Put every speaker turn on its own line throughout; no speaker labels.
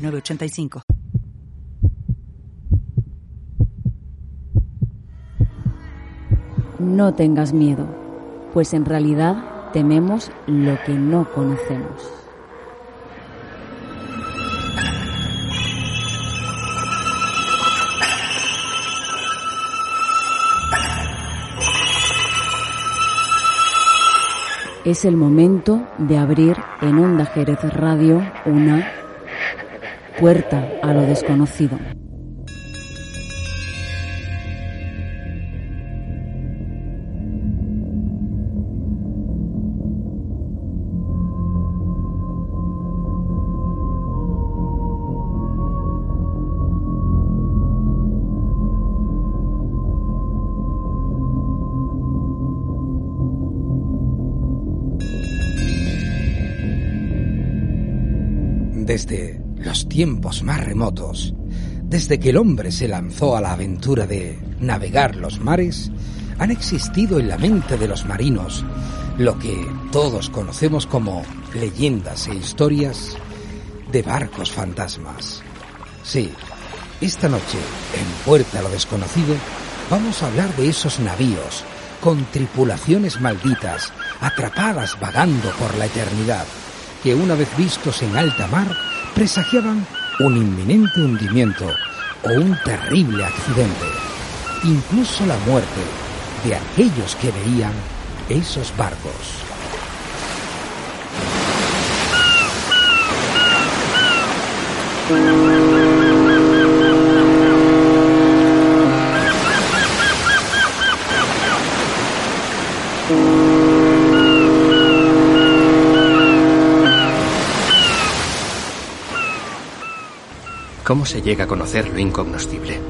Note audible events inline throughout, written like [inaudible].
906985.
No tengas miedo, pues en realidad tememos lo que no conocemos. Es el momento de abrir en Onda Jerez Radio una puerta a lo desconocido.
Desde tiempos más remotos, desde que el hombre se lanzó a la aventura de navegar los mares, han existido en la mente de los marinos lo que todos conocemos como leyendas e historias de barcos fantasmas. Sí, esta noche, en Puerta a lo Desconocido, vamos a hablar de esos navíos con tripulaciones malditas, atrapadas vagando por la eternidad que una vez vistos en alta mar presagiaban un inminente hundimiento o un terrible accidente, incluso la muerte de aquellos que veían esos barcos.
¿Cómo se llega a conocer lo incognoscible?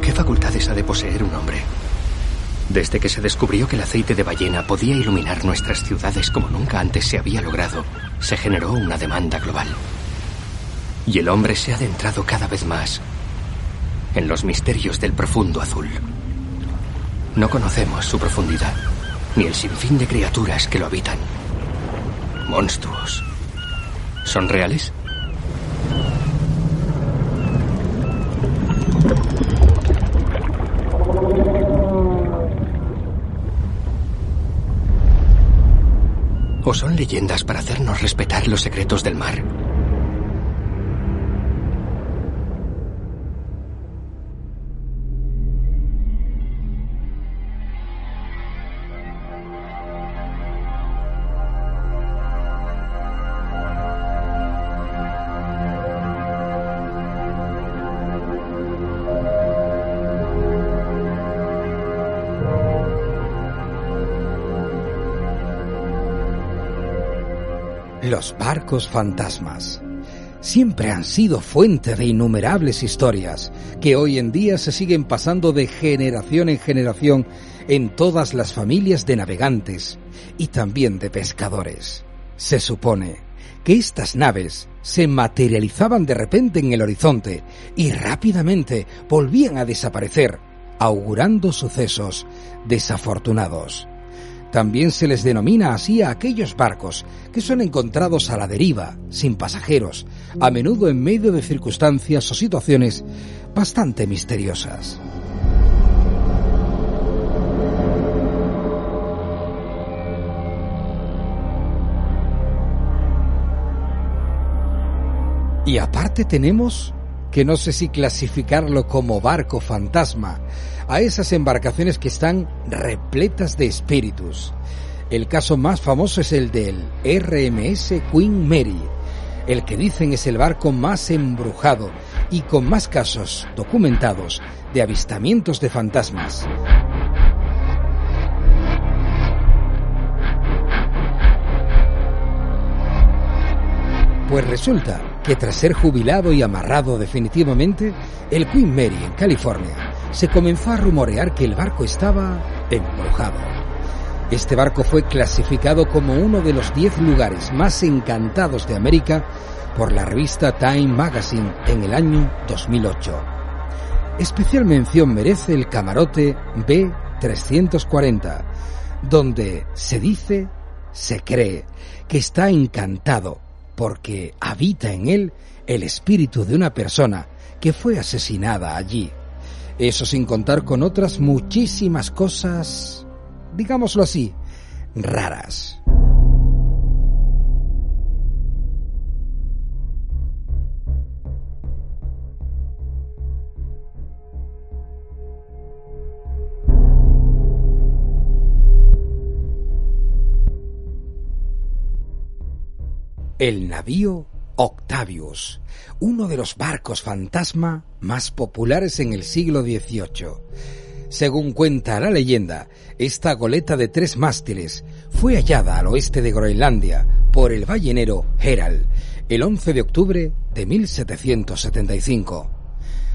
¿Qué facultades ha de poseer un hombre? Desde que se descubrió que el aceite de ballena podía iluminar nuestras ciudades como nunca antes se había logrado, se generó una demanda global. Y el hombre se ha adentrado cada vez más en los misterios del profundo azul. No conocemos su profundidad, ni el sinfín de criaturas que lo habitan. Monstruos. ¿Son reales? ¿O son leyendas para hacernos respetar los secretos del mar?
Los barcos fantasmas siempre han sido fuente de innumerables historias que hoy en día se siguen pasando de generación en generación en todas las familias de navegantes y también de pescadores. Se supone que estas naves se materializaban de repente en el horizonte y rápidamente volvían a desaparecer, augurando sucesos desafortunados. También se les denomina así a aquellos barcos que son encontrados a la deriva, sin pasajeros, a menudo en medio de circunstancias o situaciones bastante misteriosas. Y aparte tenemos, que no sé si clasificarlo como barco fantasma, a esas embarcaciones que están repletas de espíritus. El caso más famoso es el del RMS Queen Mary, el que dicen es el barco más embrujado y con más casos documentados de avistamientos de fantasmas. Pues resulta que tras ser jubilado y amarrado definitivamente, el Queen Mary en California, se comenzó a rumorear que el barco estaba embrujado. Este barco fue clasificado como uno de los 10 lugares más encantados de América por la revista Time Magazine en el año 2008. Especial mención merece el camarote B340, donde se dice, se cree, que está encantado porque habita en él el espíritu de una persona que fue asesinada allí. Eso sin contar con otras muchísimas cosas, digámoslo así, raras. El navío Octavius, uno de los barcos fantasma más populares en el siglo XVIII. Según cuenta la leyenda, esta goleta de tres mástiles fue hallada al oeste de Groenlandia por el ballenero Herald el 11 de octubre de 1775.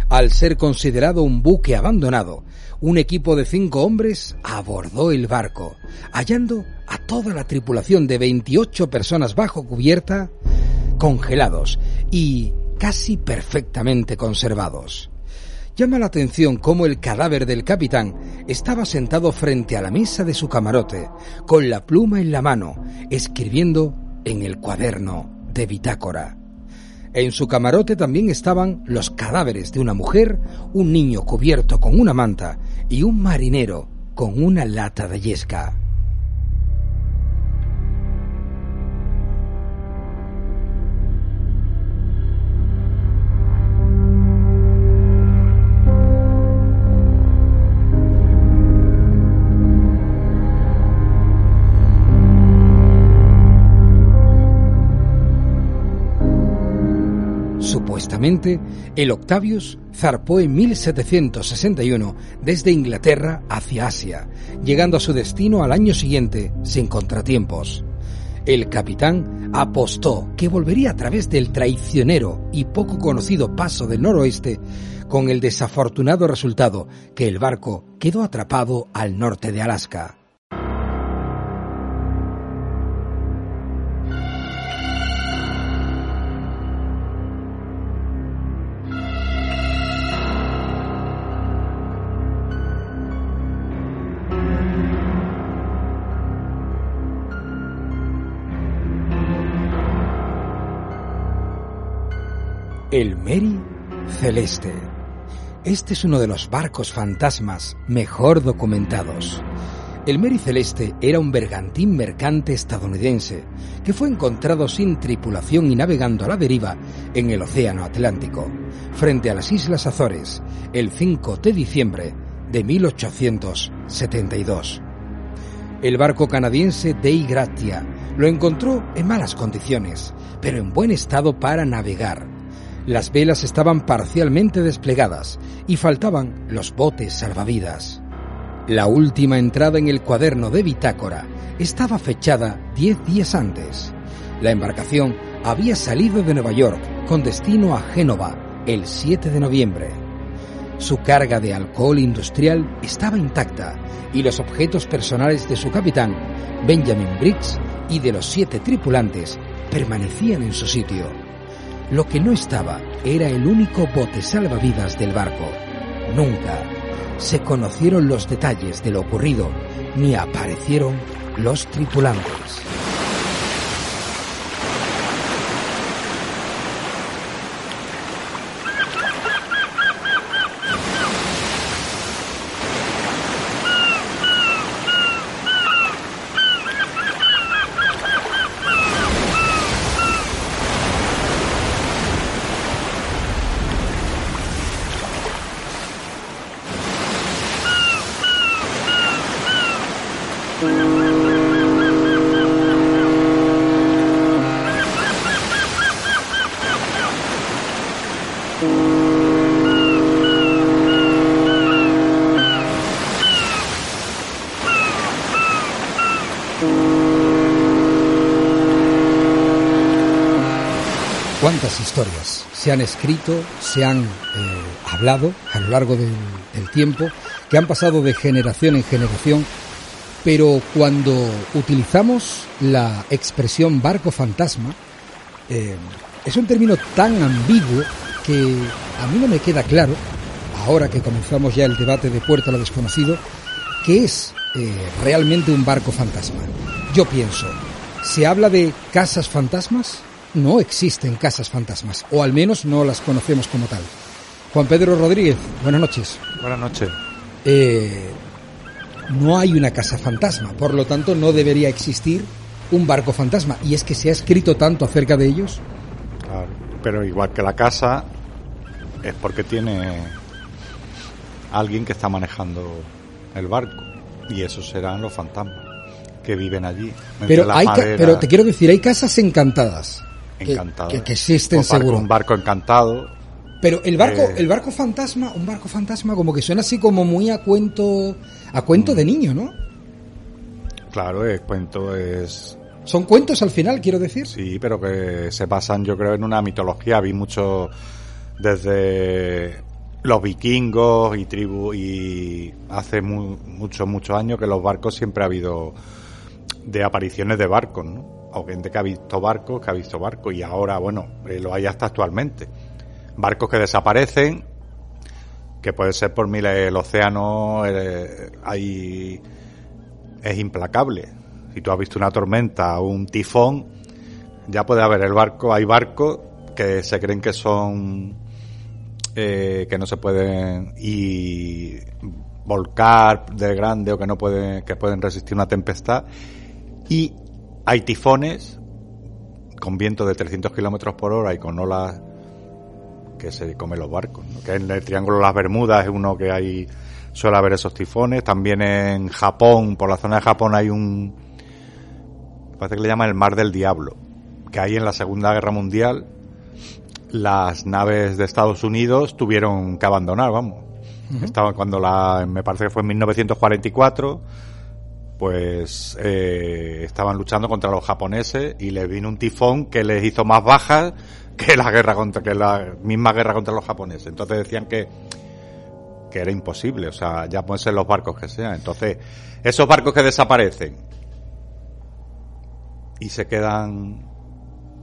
Al ser considerado un buque abandonado, un equipo de cinco hombres abordó el barco, hallando a toda la tripulación de 28 personas bajo cubierta, congelados y casi perfectamente conservados. Llama la atención cómo el cadáver del capitán estaba sentado frente a la mesa de su camarote, con la pluma en la mano, escribiendo en el cuaderno de bitácora. En su camarote también estaban los cadáveres de una mujer, un niño cubierto con una manta y un marinero con una lata de yesca. El Octavius zarpó en 1761 desde Inglaterra hacia Asia, llegando a su destino al año siguiente sin contratiempos. El capitán apostó que volvería a través del traicionero y poco conocido paso del noroeste, con el desafortunado resultado que el barco quedó atrapado al norte de Alaska. El Mary Celeste. Este es uno de los barcos fantasmas mejor documentados. El Mary Celeste era un bergantín mercante estadounidense que fue encontrado sin tripulación y navegando a la deriva en el Océano Atlántico, frente a las Islas Azores, el 5 de diciembre de 1872. El barco canadiense Dei Gratia lo encontró en malas condiciones, pero en buen estado para navegar las velas estaban parcialmente desplegadas y faltaban los botes salvavidas. La última entrada en el cuaderno de bitácora estaba fechada diez días antes. La embarcación había salido de Nueva York con destino a Génova el 7 de noviembre. Su carga de alcohol industrial estaba intacta y los objetos personales de su capitán, Benjamin Briggs, y de los siete tripulantes permanecían en su sitio. Lo que no estaba era el único bote salvavidas del barco. Nunca se conocieron los detalles de lo ocurrido ni aparecieron los tripulantes. Se han escrito, se han eh, hablado a lo largo del, tiempo, que han pasado de generación en generación, pero cuando utilizamos la expresión barco fantasma, eh, es un término tan ambiguo que a mí no me queda claro, ahora que comenzamos ya el debate de Puerto a lo Desconocido, qué es eh, realmente un barco fantasma. Yo pienso, ¿se habla de casas fantasmas? No existen casas fantasmas, o al menos no las conocemos como tal. Juan Pedro Rodríguez, buenas noches.
Buenas noches.
Eh, no hay una casa fantasma, por lo tanto no debería existir un barco fantasma. Y es que se ha escrito tanto acerca de ellos.
Claro, pero igual que la casa, es porque tiene alguien que está manejando el barco. Y esos serán los fantasmas que viven allí.
Pero, hay pero te quiero decir, hay casas encantadas.
Encantadas.
Que, existen seguro.
Un barco encantado.
Pero el barco, eh, el barco fantasma, un barco fantasma como que suena así como muy a cuento, a cuento de niño, ¿no?
Claro, el cuento es
son cuentos al final, quiero decir.
Sí, pero que se basan, yo creo, en una mitología. Vi mucho desde los vikingos y tribu y hace muchos, muchos años que los barcos siempre ha habido de apariciones de barcos, ¿no? O gente que ha visto barcos, que ha visto barcos y ahora, bueno, eh, lo hay hasta actualmente. Barcos que desaparecen, que puede ser por miles el océano, eh, es implacable. Si tú has visto una tormenta o un tifón, ya puede haber el barco, hay barcos que se creen que son eh, que no se pueden y volcar de grande o que no pueden que pueden resistir una tempestad y hay tifones con viento de 300 kilómetros por hora y con olas que se comen los barcos que en el Triángulo de las Bermudas es uno que hay suele haber esos tifones. También en Japón por la zona de Japón hay un parece que le llaman el Mar del Diablo que ahí en la Segunda Guerra Mundial las naves de Estados Unidos tuvieron que abandonar, vamos. Estaban cuando la, me parece que fue en 1944, pues eh, estaban luchando contra los japoneses y les vino un tifón que les hizo más bajas que la guerra contra, que la misma guerra contra los japoneses. Entonces decían que que era imposible, o sea, ya pueden ser los barcos que sean. Entonces, esos barcos que desaparecen y se quedan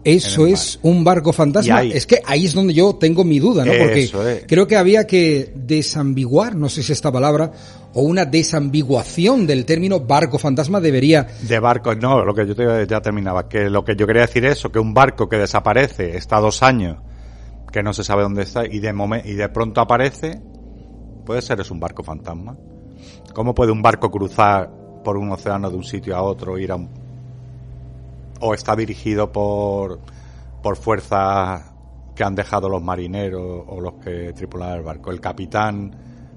eso es un barco fantasma. Es que ahí es donde yo tengo mi duda, ¿no? Porque creo que había que desambiguar, no sé si esta palabra, o una desambiguación del término barco fantasma debería.
De barco, no, lo que yo te, ya terminaba, que lo que yo quería decir es eso, que un barco que desaparece, está dos años, que no se sabe dónde está, y de, y de pronto aparece, puede ser es un barco fantasma. ¿Cómo puede un barco cruzar por un océano de un sitio a otro, ir a un o está dirigido por, por fuerzas que han dejado los marineros o los que tripulan el barco. El capitán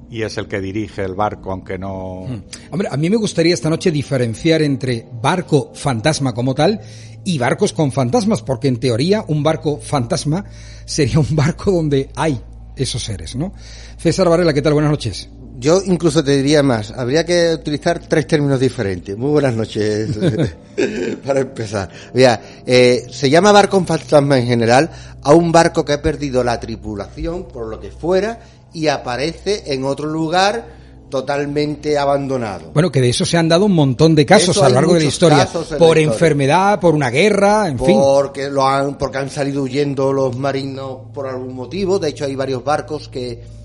y es el que dirige el barco, aunque no. Hmm.
Hombre, a mí me gustaría esta noche diferenciar entre barco fantasma como tal y barcos con fantasmas, porque en teoría un barco fantasma sería un barco donde hay esos seres, ¿no? César Varela, ¿qué tal? Buenas noches.
Yo incluso te diría más, habría que utilizar tres términos diferentes. Muy buenas noches, [laughs] [laughs] para empezar. Mira, eh, se llama barco fantasma en general a un barco que ha perdido la tripulación, por lo que fuera, y aparece en otro lugar totalmente abandonado.
Bueno, que de eso se han dado un montón de casos a lo largo de la historia. Por enfermedad, por una guerra, en fin.
Porque, lo han, porque han salido huyendo los marinos por algún motivo. De hecho, hay varios barcos que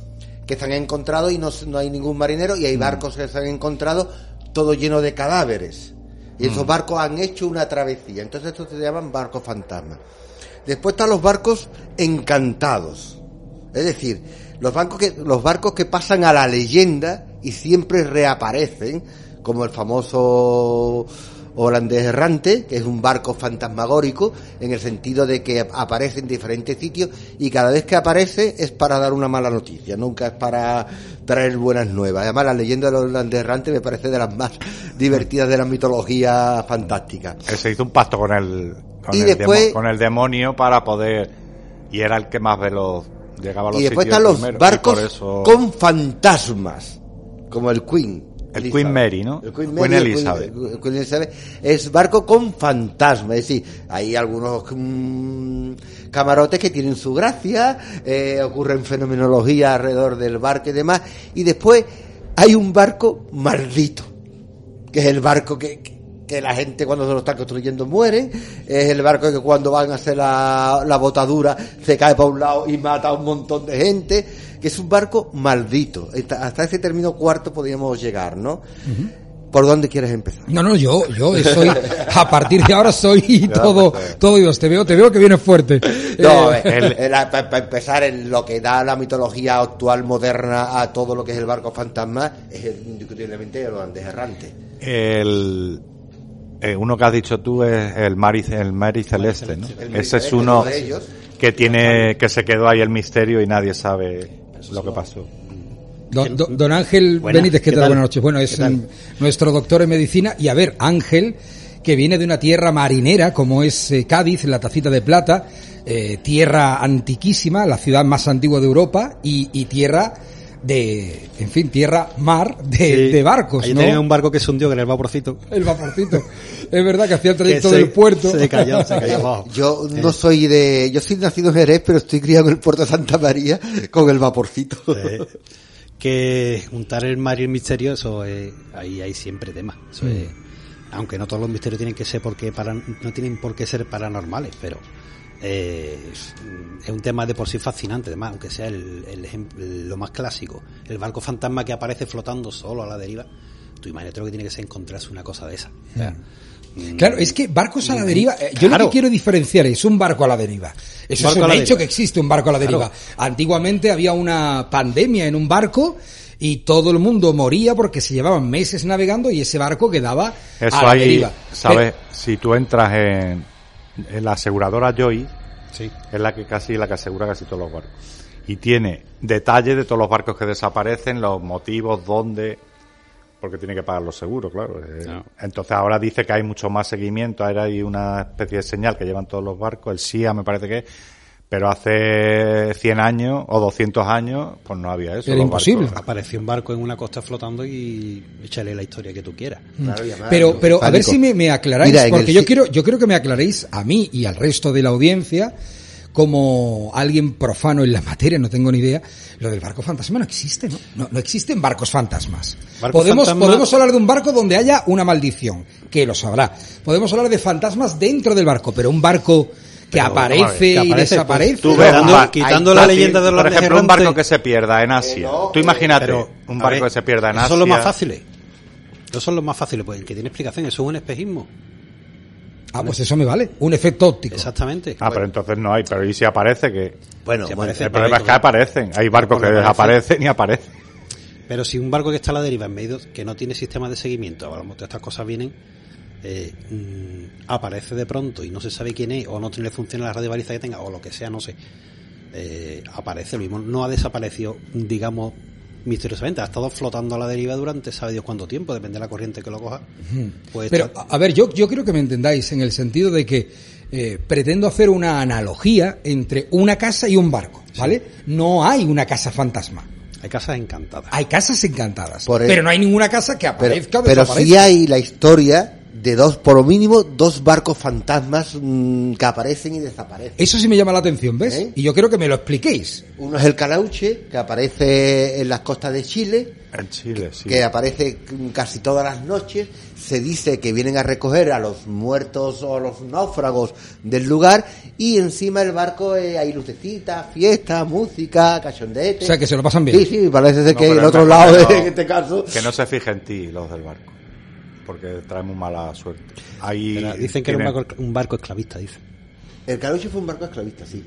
que se han encontrado y no, no hay ningún marinero y hay mm. barcos que se han encontrado todo lleno de cadáveres. Y esos mm. barcos han hecho una travesía. Entonces estos se llaman barcos fantasmas. Después están los barcos encantados. Es decir, los, barcos que, los barcos que pasan a la leyenda y siempre reaparecen, como el famoso holandés errante, que es un barco fantasmagórico, en el sentido de que aparece en diferentes sitios y cada vez que aparece es para dar una mala noticia, nunca es para traer buenas nuevas. Además, la leyenda del holandés errante me parece de las más [laughs] divertidas de la mitología fantástica.
se hizo un pacto con el, con, el, con el demonio para poder... Y era el que más veloz llegaba a los
Y después están los barcos con fantasmas, como el Queen
El Queen Mary, ¿no?
El Queen,
Queen
Mary, el
Elizabeth.
Queen- el Queen Elizabeth es barco con fantasma, es decir, hay algunos mm, camarotes que tienen su gracia, eh, ocurren fenomenología alrededor del barco y demás, y después hay un barco maldito, que es el barco que, que- la gente cuando se lo están construyendo mueren, es el barco que cuando van a hacer la, la botadura se cae para un lado y mata a un montón de gente, que es un barco maldito. Hasta hasta ese término cuarto podríamos llegar, ¿no? ¿Por dónde quieres empezar?
No, no, yo, yo soy, [laughs] a partir de ahora soy todo, todo Dios, te veo, te veo que viene fuerte.
No,
Eh, [laughs]
para empezar, en lo que da la mitología actual moderna a todo lo que es el barco fantasma, es el- indiscutiblemente el holandés errante.
El, eh, uno que has dicho tú es el Mari, el Mary Celeste, ¿no?
El
Ese es uno
de ellos.
que tiene, que se quedó ahí el misterio y nadie sabe lo que pasó.
Don, don- don Ángel
Buenas,
Benítez, ¿qué,
¿qué
tal? Buenas noches. Bueno, es nuestro doctor en medicina. Y a ver, Ángel, que viene de una tierra marinera, como es eh, Cádiz, la tacita de plata, eh, tierra antiquísima, la ciudad más antigua de Europa, y, y tierra de, en fin, tierra mar de,
Sí.
de barcos,
Ahí
¿no?
tenía un barco que se hundió, que era el vaporcito.
El vaporcito. es verdad que hacía el trayecto
se-
del puerto.
Se cayó, se cayó abajo.
Yo no soy de, yo soy nacido en Jerez, pero estoy criado en el puerto de Santa María con el vaporcito.
Que juntar el mar y el misterio, eso es- ahí hay siempre tema. Eso es- aunque no todos los misterios tienen que ser porque para, no tienen por qué ser paranormales, pero eh, es, es un tema de por sí fascinante, además, aunque sea el, el ejem- lo más clásico. El barco fantasma que aparece flotando solo a la deriva. Tú imagínate lo que tiene que ser encontrarse una cosa de esa. O sea, mm,
Claro, es que barcos a la deriva, eh, yo lo
Claro.
que quiero diferenciar es un barco a la deriva. Eso
Barco
es
a
un hecho
deriva.
que existe un barco a la
Claro.
deriva. Antiguamente había una pandemia en un barco y todo el mundo moría porque se llevaban meses navegando y ese barco quedaba
Eso
a la
ahí,
deriva.
¿sabes? Si tú entras en, en la aseguradora Joy,
sí.
es la que casi la que asegura casi todos los barcos. Y tiene detalles de todos los barcos que desaparecen, los motivos, dónde, porque tiene que pagar los seguros, claro. Eh,
Claro.
Entonces ahora dice que hay mucho más seguimiento, ahora hay una especie de señal que llevan todos los barcos, el SIA me parece que es, pero hace 100 años o 200 años, pues no había eso.
Era imposible.
barcos-
Apareció un barco en una costa flotando y échale la historia que tú quieras.
Claro, además,
Pero, pero a ver si me, me aclaráis,
Mira,
porque
el
yo quiero, yo quiero que me aclaréis a mí y al resto de la audiencia, como alguien profano en la materia, no tengo ni idea, lo del barco fantasma no existe, ¿no? No, no existen barcos fantasmas.
Barco
podemos,
fantasma-
podemos hablar de un barco donde haya una maldición, que lo sabrá. Podemos hablar de fantasmas dentro del barco, pero un barco que aparece,
a
y
aparece,
desaparece.
pues,
Tú ves
quitando- la leyenda de los
Por ejemplo, un barco que se pierda en Asia.
no,
Tú imagínate,
Pero,
un
a
barco
ver,
que se pierda en Asia.
son los más fáciles. Esos son los más fáciles, pues el que tiene explicación, eso es un espejismo.
Ah, pues eso me vale. Un efecto óptico.
Exactamente.
Ah, pero entonces no hay. Pero ¿y si aparece que
Bueno,
Si
bueno,
aparece-
El problema es que aparecen. Hay barcos que
aparece.
desaparecen y aparecen.
Pero si un barco que está a la deriva en medio, que no tiene sistema de seguimiento, hablamos de estas cosas vienen, eh, mm, aparece de pronto y no se sabe quién es, o no tiene función la radio baliza que tenga, o lo que sea, no sé. Eh, aparece lo mismo, no ha desaparecido, digamos, misteriosamente, ha estado flotando a la deriva durante sabe Dios cuánto tiempo, depende de la corriente que lo coja. Pues
Pero,
está-
a ver, yo, yo creo que me entendáis en el sentido de que eh, pretendo hacer una analogía entre una casa y un barco, ¿vale? No hay una casa fantasma.
hay casas encantadas.
Hay casas encantadas,
Por el-
pero no hay ninguna casa que
pero,
aparezca o
pero
desaparezca.
sí hay la historia de dos, por lo mínimo, dos barcos fantasmas mm, que aparecen y desaparecen.
Eso sí me llama la atención, ¿ves?
¿Eh?
Y yo quiero que me lo expliquéis.
Uno es el Calauche, que aparece en las costas de Chile,
En Chile, sí.
que aparece casi todas las noches. Se dice que vienen a recoger a los muertos o a los náufragos del lugar y encima el barco eh, hay lucecitas, fiesta, música, cachondete.
O sea, que se lo pasan bien.
Sí, sí, parece ser
No,
que
es
otro lado,
que [laughs] no-
en este caso...
Que no se fije en ti, los del barco. Porque trae muy mala suerte. Ahí
Pero dicen que era un barco, un barco esclavista, dicen.
El Calauche fue un barco esclavista, sí.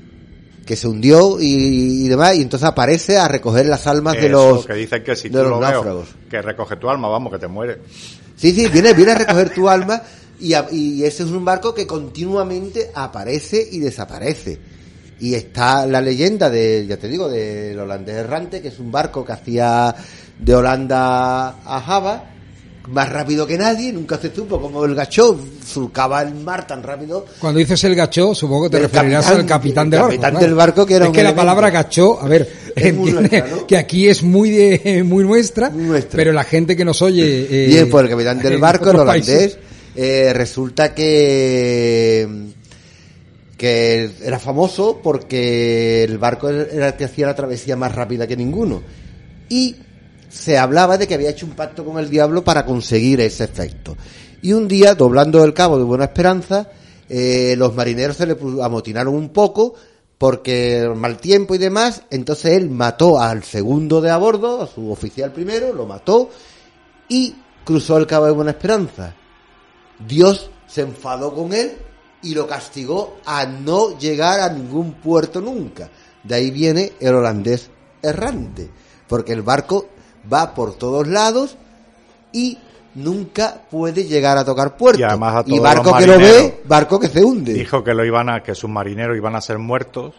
Que se hundió y, y demás, y entonces aparece a recoger las almas de los,
que dicen que si
de
tú
los
lo veo, que recoge tu alma, vamos, que te mueres.
Sí, sí, viene, viene a recoger tu alma y, a- y ese es un barco que continuamente aparece y desaparece. Y está la leyenda de, ya te digo, del holandés errante, que es un barco que hacía de Holanda a Java, más rápido que nadie, nunca se supo como el gachó surcaba el mar tan rápido.
Cuando dices el gachó, supongo que te
El
referirás
capitán,
al capitán
el
del barco.
capitán
claro.
del barco, que era
Es
un
que la palabra gachó, a ver, [laughs]
Es muy
entiende
nuestra, ¿no?
que aquí es muy de, [laughs] muy nuestra, pero la gente que nos oye... eh,
Bien, pues el capitán del [laughs] barco, el holandés, eh, resulta que que era famoso porque el barco era el que hacía la travesía más rápida que ninguno. Y se hablaba de que había hecho un pacto con el diablo para conseguir ese efecto. Y un día, doblando el cabo de Buena Esperanza, eh, los marineros se le amotinaron un poco porque mal tiempo y demás, entonces él mató al segundo de a bordo, a su oficial primero, lo mató y cruzó el cabo de Buena Esperanza. Dios se enfadó con él y lo castigó a no llegar a ningún puerto nunca. De ahí viene el holandés errante, porque el barco va por todos lados y nunca puede llegar a tocar puerto.
Y además a todos
barco
los
que lo ve, barco que se hunde.
Dijo que lo iban a, que sus marineros iban a ser muertos,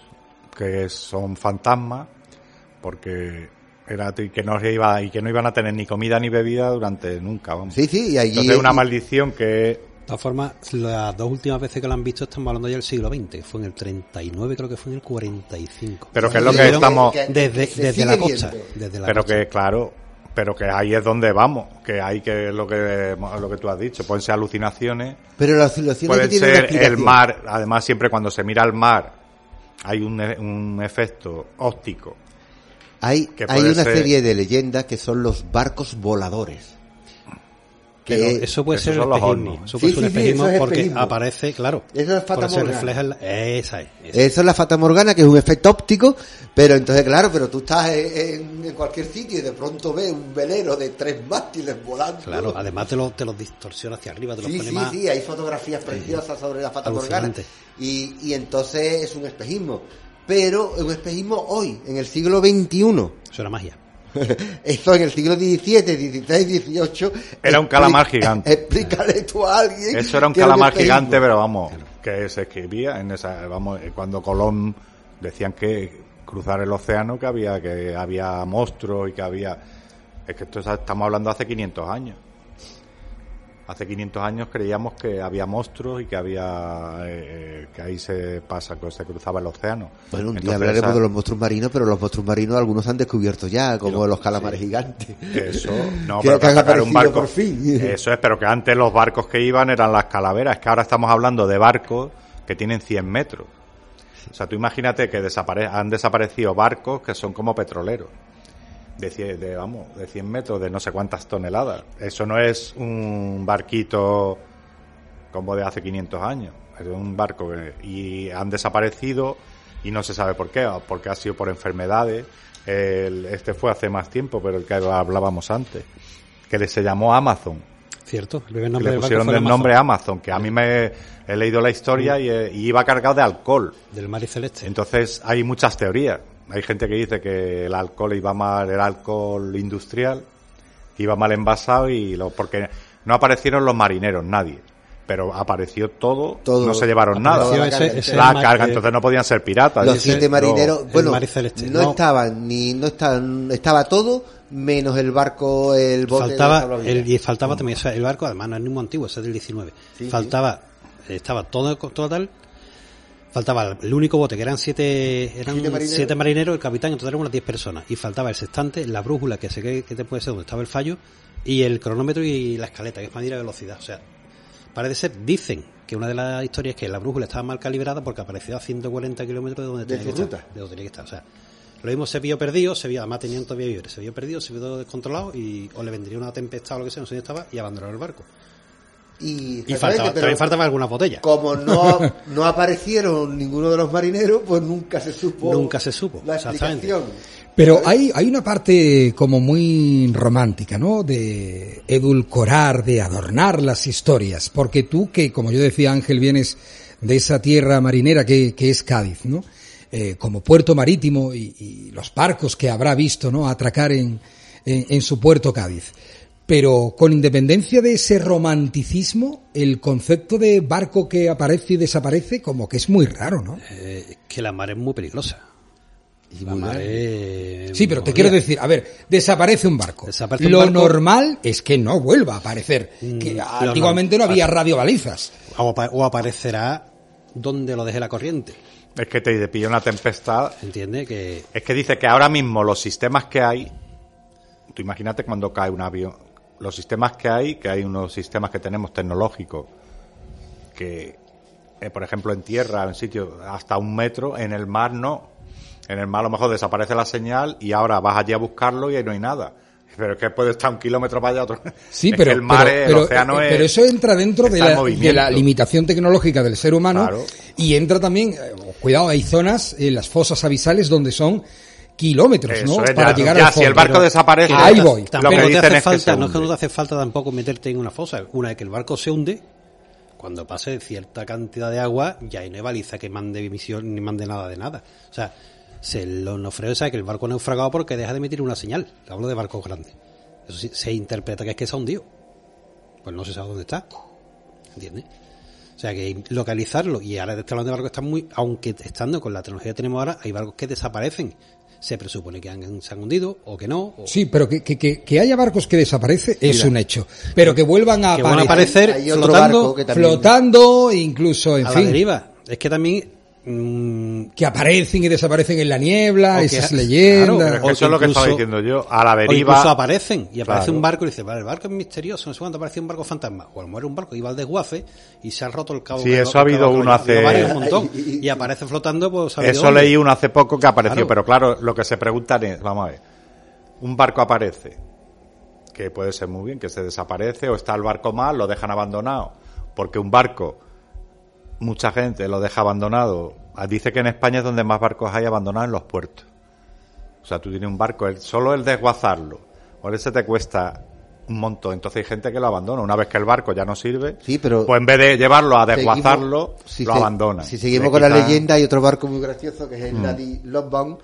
que son fantasmas, porque era y que no se iba y que no iban a tener ni comida ni bebida durante nunca. Vamos.
Sí, sí, y allí
Entonces una
y-
maldición que
todas formas, las dos últimas veces que lo han visto estamos hablando ya del siglo XX. Fue en el 39, creo que fue en el 45.
Pero que es lo que estamos-
que-
Desde, desde la costa. Desde la
pero
costa.
que claro, pero que ahí es donde vamos, que hay que lo que lo que tú has dicho, pueden ser alucinaciones,
Pero la situación
pueden
tiene una
ser el mar, además siempre cuando se mira al mar hay un, un efecto óptico
Hay,
que
hay una
ser-
serie de leyendas que son los barcos voladores.
Pero eso puede ser
los
espejismo. Eso puede
Sí,
ser un
sí, sí,
espejismo
es
porque
espejismo.
aparece, claro.
Eso es Fata
se
Morgana.
refleja en la- Esa es. esa.
Eso es la Fata Morgana, que es un efecto óptico, pero entonces, claro, pero tú estás en, en cualquier sitio y de pronto ves un velero de tres mástiles volando.
Claro, además te los te los distorsiona hacia arriba, te los
Sí,
pone
sí,
más.
sí, hay fotografías preciosas sobre la Fata Morgana. Y, y entonces es un espejismo. Pero es un espejismo hoy, en el siglo XXI.
Eso era magia. [laughs]
Esto en el siglo XVII, XVI, XVIII.
Era un calamar gigante.
Explícale tú a alguien.
Eso era un calamar gigante, pero vamos, que se escribía en esa, vamos, eh, cuando Colón decían que cruzar el océano que había que había monstruos y que había es que esto es- estamos hablando hace 500 años. Hace 500 años creíamos que había monstruos y que había eh, eh, que ahí se pasa, que se cruzaba el océano.
Bueno, un día hablaremos
esa-
de los monstruos marinos, pero los monstruos marinos algunos han descubierto ya, como los calamares gigantes.
Eso, no, [laughs] pero
que han
un barco.
por fin.
Eso es, pero que antes los barcos que iban eran las calaveras, que ahora estamos hablando de barcos que tienen 100 metros. O sea, tú imagínate que desapare- han desaparecido barcos que son como petroleros. De, cien- de, vamos, de 100 metros, de no sé cuántas toneladas. Eso no es un barquito como de hace 500 años. Es un barco que, y han desaparecido y no se sabe por qué, porque ha sido por enfermedades. El- este fue hace más tiempo, pero el que hablábamos antes, que se llamó Amazon.
¿Cierto? El primer
Que
nombre
le
del
pusieron
fue
el
Amazon,
nombre Amazon, que a mí me he leído la historia y, eh, y iba cargado de alcohol.
del mar y celeste.
Entonces hay muchas teorías. Hay gente que dice que el alcohol iba mal, el alcohol industrial, que iba mal envasado y lo, porque no aparecieron los marineros, nadie. Pero apareció todo,
Todo.
no se llevaron nada.
ese- ese
la carga, entonces no podían ser piratas.
Los siete marineros, bueno,
mar y celeste,
no,
no.
estaban ni no estaban, estaba todo menos el barco, el bote
faltaba el, y faltaba también o sea, el barco además no es ningún antiguo ese es del 19
Sí,
faltaba estaba todo total faltaba el único bote que eran siete eran
Siete marineros.
siete marineros el capitán en total eran unas 10 personas y faltaba el sextante la brújula que sé que, que te puede ser donde estaba el fallo y el cronómetro y la escaleta que es para medir la velocidad o sea parece ser dicen que una de las historias es que la brújula estaba mal calibrada porque apareció a 140 kilómetros de donde
De
tenía que
ruta.
estar de donde tenía que estar o sea lo mismo se vio perdido, se vio, además tenían todavía víveres, se vio perdido, se vio descontrolado y o le vendría una tempestad o lo que sea, no sé dónde estaba, y abandonaron el barco.
Y,
Y faltaba,
pero
también faltaban algunas botellas.
como no, [laughs] no aparecieron ninguno de los marineros, pues nunca se supo.
Nunca se supo,
la
exactamente.
explicación.
Pero hay, hay una parte como muy romántica, ¿no? De edulcorar, de adornar las historias. Porque tú, que como yo decía Ángel, vienes de esa tierra marinera que, que es Cádiz, ¿no? Eh, como puerto marítimo y, y los barcos que habrá visto, ¿no? Atracar en, en, en su puerto Cádiz. Pero con independencia de ese romanticismo, el concepto de barco que aparece y desaparece como que es muy raro, ¿no?
Eh, que la mar es muy peligrosa.
Y
La
muy
mar es...
Sí, pero te quiero decir, a ver, desaparece un barco.
Desaparece un
Lo
barco.
normal es que no vuelva a aparecer.
Mm,
Que
lo
antiguamente no había radiobalizas.
O, o aparecerá donde lo deje la corriente.
Es que te pilla una tempestad.
¿Entiende? Que
Es que dice que ahora mismo los sistemas que hay, tú imagínate cuando cae un avión, los sistemas que hay, que hay unos sistemas que tenemos tecnológicos, que, eh, por ejemplo, en tierra, en sitios hasta un metro, en el mar no. En el mar a lo mejor desaparece la señal y ahora vas allí a buscarlo y ahí no hay nada. Pero es que puede estar un kilómetro para allá otro.
Sí, pero,
el mar,
pero,
es-
pero-
el océano
eh,
es.
pero eso entra dentro de la,
movimiento.
de la limitación tecnológica del ser humano
Claro.
y entra también, eh, cuidado, hay zonas las fosas abisales donde son kilómetros, ¿no?
Es,
Para
ya-
llegar
ya,
al
si el
fondo.
barco desaparece,
Ahí voy.
Tampoco
Lo que
te
dicen
hace
es
falta, no es que no te hace falta tampoco meterte en una fosa. Una vez que el barco se hunde, cuando pase cierta cantidad de agua, ya ahí no hay baliza que mande emisión ni mande nada de nada. O sea, se lo naufragó, sabe que el barco ha naufragado porque deja de emitir una señal. Hablo de barcos grandes. Eso sí, se interpreta que es que se ha hundido. Pues no se sabe dónde está. ¿Entiendes? O sea que localizarlo, y ahora está hablando de barcos están muy, aunque estando con la tecnología que tenemos ahora, hay barcos que desaparecen. Se presupone que han, se han hundido o que no. o-
Sí, pero que, que, que, haya barcos que desaparecen es un hecho. Pero que vuelvan a
que van a
aparecer,
aparecer
Hay otro
flotando
también-
flotando, incluso, en
a la
fin,
deriva. Es que también
que aparecen y desaparecen en la niebla,
O que-
esas
claro,
leyendas.
Pero es que
O
eso es lo que estaba diciendo yo. A la
o
deriva.
incluso aparecen y aparece
Claro.
un barco y dice, vale, el barco es misterioso, no sé cuánto aparece un barco fantasma. O a lo mejor un barco iba al desguace y se ha roto el cabo.
Sí,
que-
eso
que
ha habido
cabo que
uno hace-
varios, un montón. [laughs] Y aparece flotando, pues ha
Eso leí uno hace poco que apareció,
Claro.
pero claro, lo que se preguntan es, vamos a ver, un barco aparece, que puede ser muy bien, que se desaparece o está el barco mal, lo dejan abandonado, porque un barco, mucha gente lo deja abandonado. Ah, Dice que en España es donde más barcos hay abandonados en los puertos. O sea, tú tienes un barco, el, solo el desguazarlo, o ese te cuesta un montón. Entonces hay gente que lo abandona. Una vez que el barco ya no sirve,
Sí, pero-
pues en vez de llevarlo a
Seguimos-
desguazarlo,
si
lo
se-
abandona.
Si seguimos
Le
con la leyenda, hay otro barco muy gracioso que es
Mm.
el Daddy Lockbound,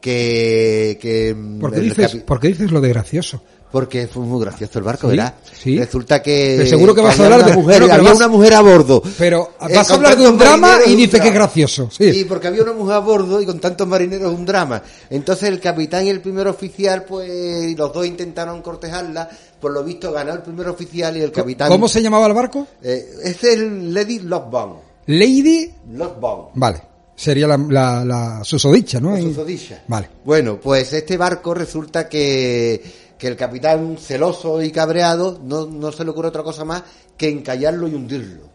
que, que
¿Por qué, dices,
capi-
¿Por qué dices lo de gracioso?
Porque fue muy gracioso el barco, ¿verdad?
sí.
Resulta que
Pero seguro que vas a hablar
una
de-
mujer,
pero
había
vas-
una mujer a bordo.
Pero
Eh,
vas a hablar de un drama y
un
dices que es gracioso. Sí.
Sí, porque había una mujer a bordo y con tantos marineros un drama. Entonces el capitán y el primer oficial, pues los dos intentaron cortejarla. Por lo visto ganó el primer oficial y el capitán.
¿Cómo se llamaba el barco?
Eh, es el Lady Lockbound.
Lady.
Lockbound.
Vale. Sería la, la, la susodicha, ¿no?
La susodicha.
Vale.
Bueno, pues este barco resulta que, que el capitán celoso y cabreado no, no se le ocurre otra cosa más que encallarlo y hundirlo.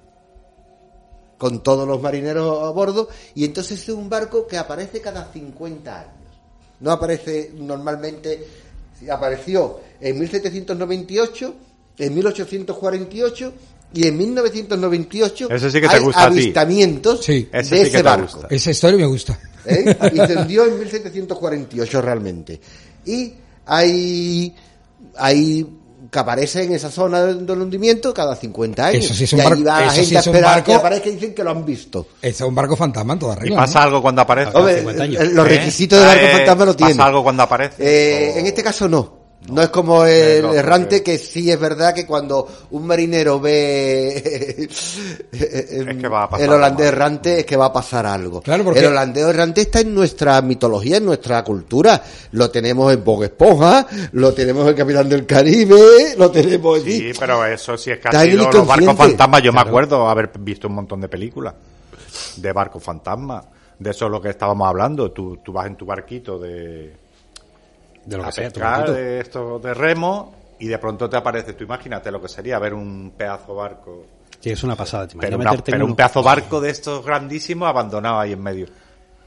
Con todos los marineros a bordo. Y entonces es un barco que aparece cada 50 años. No aparece normalmente, apareció en 1798, en 1848 y en 1998
Ese sí que te
hay
gusta a ti.
avistamientos
Sí.
Ese
de
sí que
ese
te
barco.
gusta.
Esa historia me gusta.
¿eh? y se hundió en 1748 realmente. Y hay, hay que aparece en esa zona del hundimiento cada 50 años.
Eso sí es un
y ahí va la
eso sí
gente a esperar
barco-
que aparezca y dicen que lo han visto.
Es un barco fantasma en toda
¿Y
regla.
pasa
¿no?
algo cuando aparece?
Cada
Hombre,
50 años.
eh, los
¿Eh?
requisitos de barco
Eh,
fantasma lo tienen.
¿Pasa algo cuando aparece?
Eh,
O-
En este caso no. No es como el errante
que-
que sí es verdad que cuando un marinero ve [laughs]
Es que va a pasar
el holandés
algo.
errante es que va a pasar algo.
Claro, porque-
El holandés errante está en nuestra mitología, en nuestra cultura. Lo tenemos en Bob Esponja, lo tenemos en Capitán del Caribe, lo tenemos allí.
Sí, pero eso sí es que ha
en el
sido los barcos fantasmas. Yo me acuerdo haber visto un montón de películas de barcos fantasmas. De eso es lo que estábamos hablando. Tú, tú vas en tu barquito de,
de lo
a
que sea, tu
pescar,
barquito.
de esto de remo y de pronto te aparece. Tú imagínate lo que sería ver un pedazo barco.
Sí, es una pasada. ¿te
Pero, una-
meterte en
pero un pedazo barco [laughs] de estos grandísimos abandonado ahí en medio.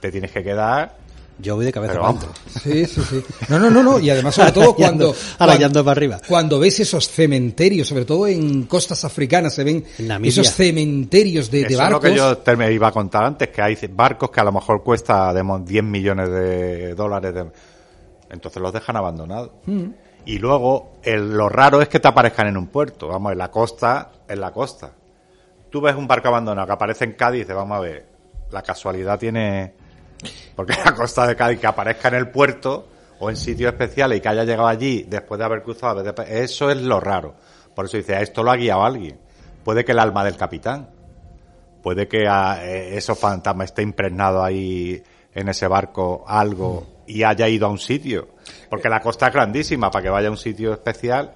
Te tienes que quedar.
Yo voy de cabeza para adentro.
Sí, sí, sí. No, no, no, no. Y además, sobre todo [laughs] cuando.
Arañando- arañando para arriba.
Cuando ves esos cementerios, sobre todo en costas africanas, se ven esos cementerios de, de
Eso es lo
barcos.
que yo te me iba a contar antes, que hay barcos que a lo mejor cuesta de mo- 10 millones de dólares. de- entonces los dejan abandonados.
Mm.
Y luego, el- lo raro es que te aparezcan en un puerto. Vamos, en la costa, en la costa. Tú ves un barco abandonado que aparece en Cádiz y dices, vamos a ver, la casualidad tiene... Porque la costa de Cádiz que aparezca en el puerto o en sitios especiales y que haya llegado allí después de haber cruzado, eso es lo raro. Por eso dice, "A esto lo ha guiado alguien. Puede que el alma del capitán puede que a, eh, esos fantasmas esté impregnado ahí en ese barco algo y haya ido a un sitio. Porque la costa es grandísima, para que vaya a un sitio especial.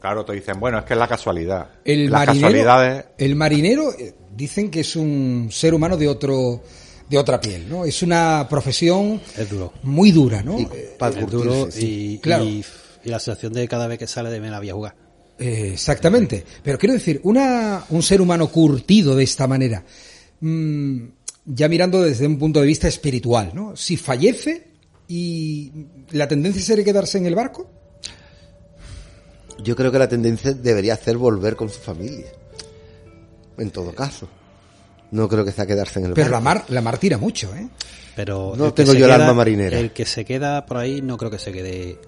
Claro, te dicen, bueno, es que es la casualidad.
El
Las
marinero,
casualidades.
el marinero, eh, dicen que es un ser humano de otro de otra piel, ¿no? Es una profesión
Es duro.
muy dura, ¿no?
Y
Eh,
para
Es duro
sí.
y,
Claro.
y, y la sensación de cada vez que sale de me la voy a jugar.
Eh, exactamente. Pero quiero decir, una, un ser humano curtido de esta manera, mm, ya mirando desde un punto de vista espiritual, ¿no? Si fallece y la tendencia sería quedarse en el barco,
Yo creo que la tendencia debería ser volver con su familia. En todo caso. No creo que sea quedarse en el
pero la
barco.
mar, la mar tira mucho, ¿eh?
Pero
No tengo yo el alma marinera.
El que se queda por ahí no creo que se quede.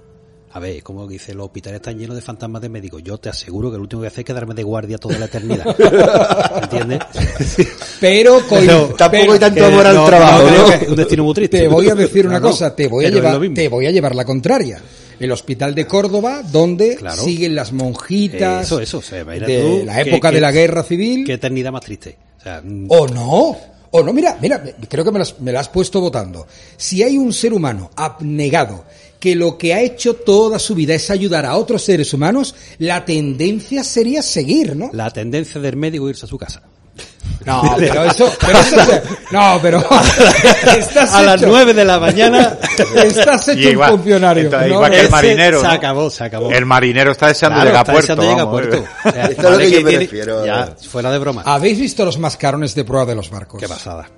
A ver, como dice, los hospitales están llenos de fantasmas de médicos. Yo te aseguro que lo último que hacer es quedarme de guardia toda la eternidad. [laughs] ¿Entiendes? [laughs]
Pero,
Pero
tampoco
pero-
hay tanto amor al
no-
trabajo,
no un destino muy triste.
Te voy a decir una [laughs] cosa, te voy a
lo
llevar, te voy a llevar la contraria. El hospital de Córdoba, donde
Claro.
siguen las monjitas
Eso, eso. sea, imagínate
de
tú
la época
que-
de la guerra civil.
Qué eternidad más triste. O sea, mm,
O no, o no, mira, mira, creo que me la has puesto votando. Si hay un ser humano abnegado que lo que ha hecho toda su vida es ayudar a otros seres humanos, la tendencia sería seguir, ¿no?
la tendencia del médico irse a su casa.
No, pero eso, pero eso no, pero [laughs] estás
a las
hecho-
9 de la mañana.
estás hecho
igual-
un funcionario.
entonces,
¿no?
igual que el marinero.
Se
¿no?
acabó, se acabó.
El marinero está deseando
Claro,
llegar a
está
puerto.
deseando llegar a
vamos,
puerto.
eh.
O sea,
Esto es lo
vale
que yo me
tiene-
refiero.
Ya, fuera de broma.
¿Habéis visto los mascarones de proa de los barcos?
Qué pasada.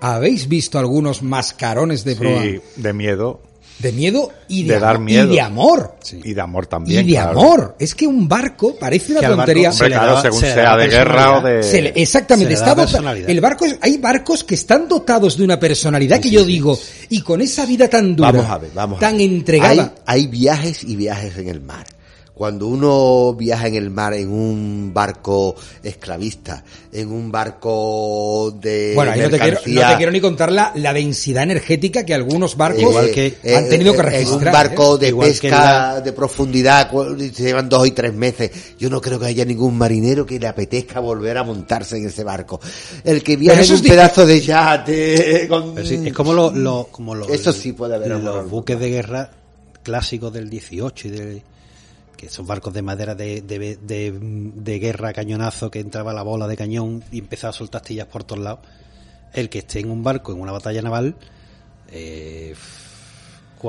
¿Habéis visto algunos mascarones de proa
Sí, de miedo
de miedo y de,
De dar
amor-
miedo.
y de amor?
y de amor
Y
también.
de
claro.
amor. Es que un barco parece una
barco
tontería.
se le
claro, según
se
sea de guerra o de...
Se le- exactamente,
se
está el barco es- hay barcos que están dotados de una personalidad que yo digo y con esa vida tan dura,
Vamos a ver, vamos a
tan
ver.
entregada.
Hay, hay viajes y viajes en el mar. Cuando uno viaja en el mar en un barco esclavista, en un barco de
bueno, ahí no te, quiero, no te quiero ni contar la, la densidad energética que algunos barcos
Igual que-
han tenido que
eh,
registrar.
En un barco
¿eh?
de
Igual que
pesca
la-
de profundidad, se llevan dos y tres meses. Yo no creo que haya ningún marinero que le apetezca volver a montarse en ese barco. El que viaja en un
difícil.
pedazo de yate... [laughs] con-
sí, es como los lo, como los,
Eso sí puede haber amor
los
al
buques de guerra clásicos del 18 y de que son barcos de madera de, de, de, de guerra cañonazo que entraba la bola de cañón y empezaba a soltar astillas por todos lados. El que esté en un barco en una batalla naval, eh,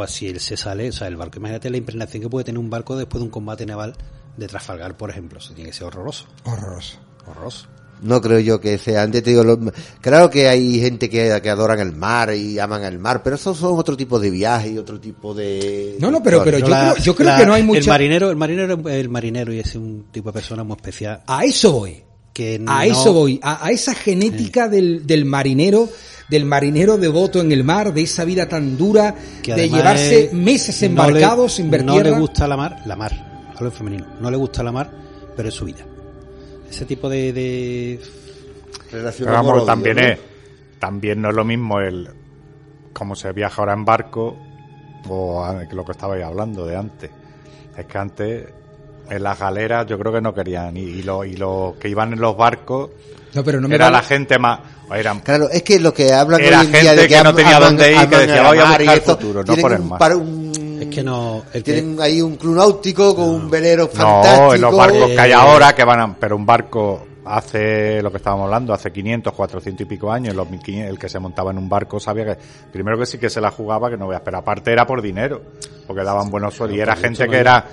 si él se sale, o sea, el barco, imagínate la impregnación que puede tener un barco después de un combate naval de Trafalgar, por ejemplo. Eso tiene que ser horroroso.
Horroroso.
Horroroso.
No creo yo que sea. Antes te digo, lo- claro que hay gente que, que adoran el mar y aman el mar, pero esos son otro tipo de viajes y otro tipo de.
No, no, pero, pero yo,
la-
creo, yo creo
la-
que no hay
El
mucha...
marinero, el marinero, el marinero y es un tipo de persona muy especial
A eso voy.
que
A eso voy, a, a esa genética del, del marinero, del marinero devoto en el mar, de esa vida tan dura,
que
de llevarse
es-
meses
no le-
embarcados sin ver
No
tierra.
le gusta la mar, la mar, hablo en femenino. No le gusta la mar, pero es su vida. Ese tipo de, de
Relación
Pero vamos, también
¿no?
es, también no es lo mismo el cómo se viaja ahora en barco o que lo que estabais hablando de antes. Es que antes en las galeras yo creo que no querían y, y los y los que iban en los barcos
No, pero no me
era
vale-
la gente más eran
Claro, es que lo que hablan
Era
hoy en día
gente
de
que no
am-
tenía dónde ir, que decía,
el
voy a buscar
esto,
futuro, no por el
un
mar.
par- un-
Es que no, el que-
tienen ahí un club náutico con un velero fantástico.
no en los barcos que hay ahora que van a, pero un barco hace lo que estábamos hablando hace 500 400 y pico años los 1500, el que se montaba en un barco sabía que primero que sí que se la jugaba que no veas pero aparte era por dinero porque daban buenos sueldos y era gente que era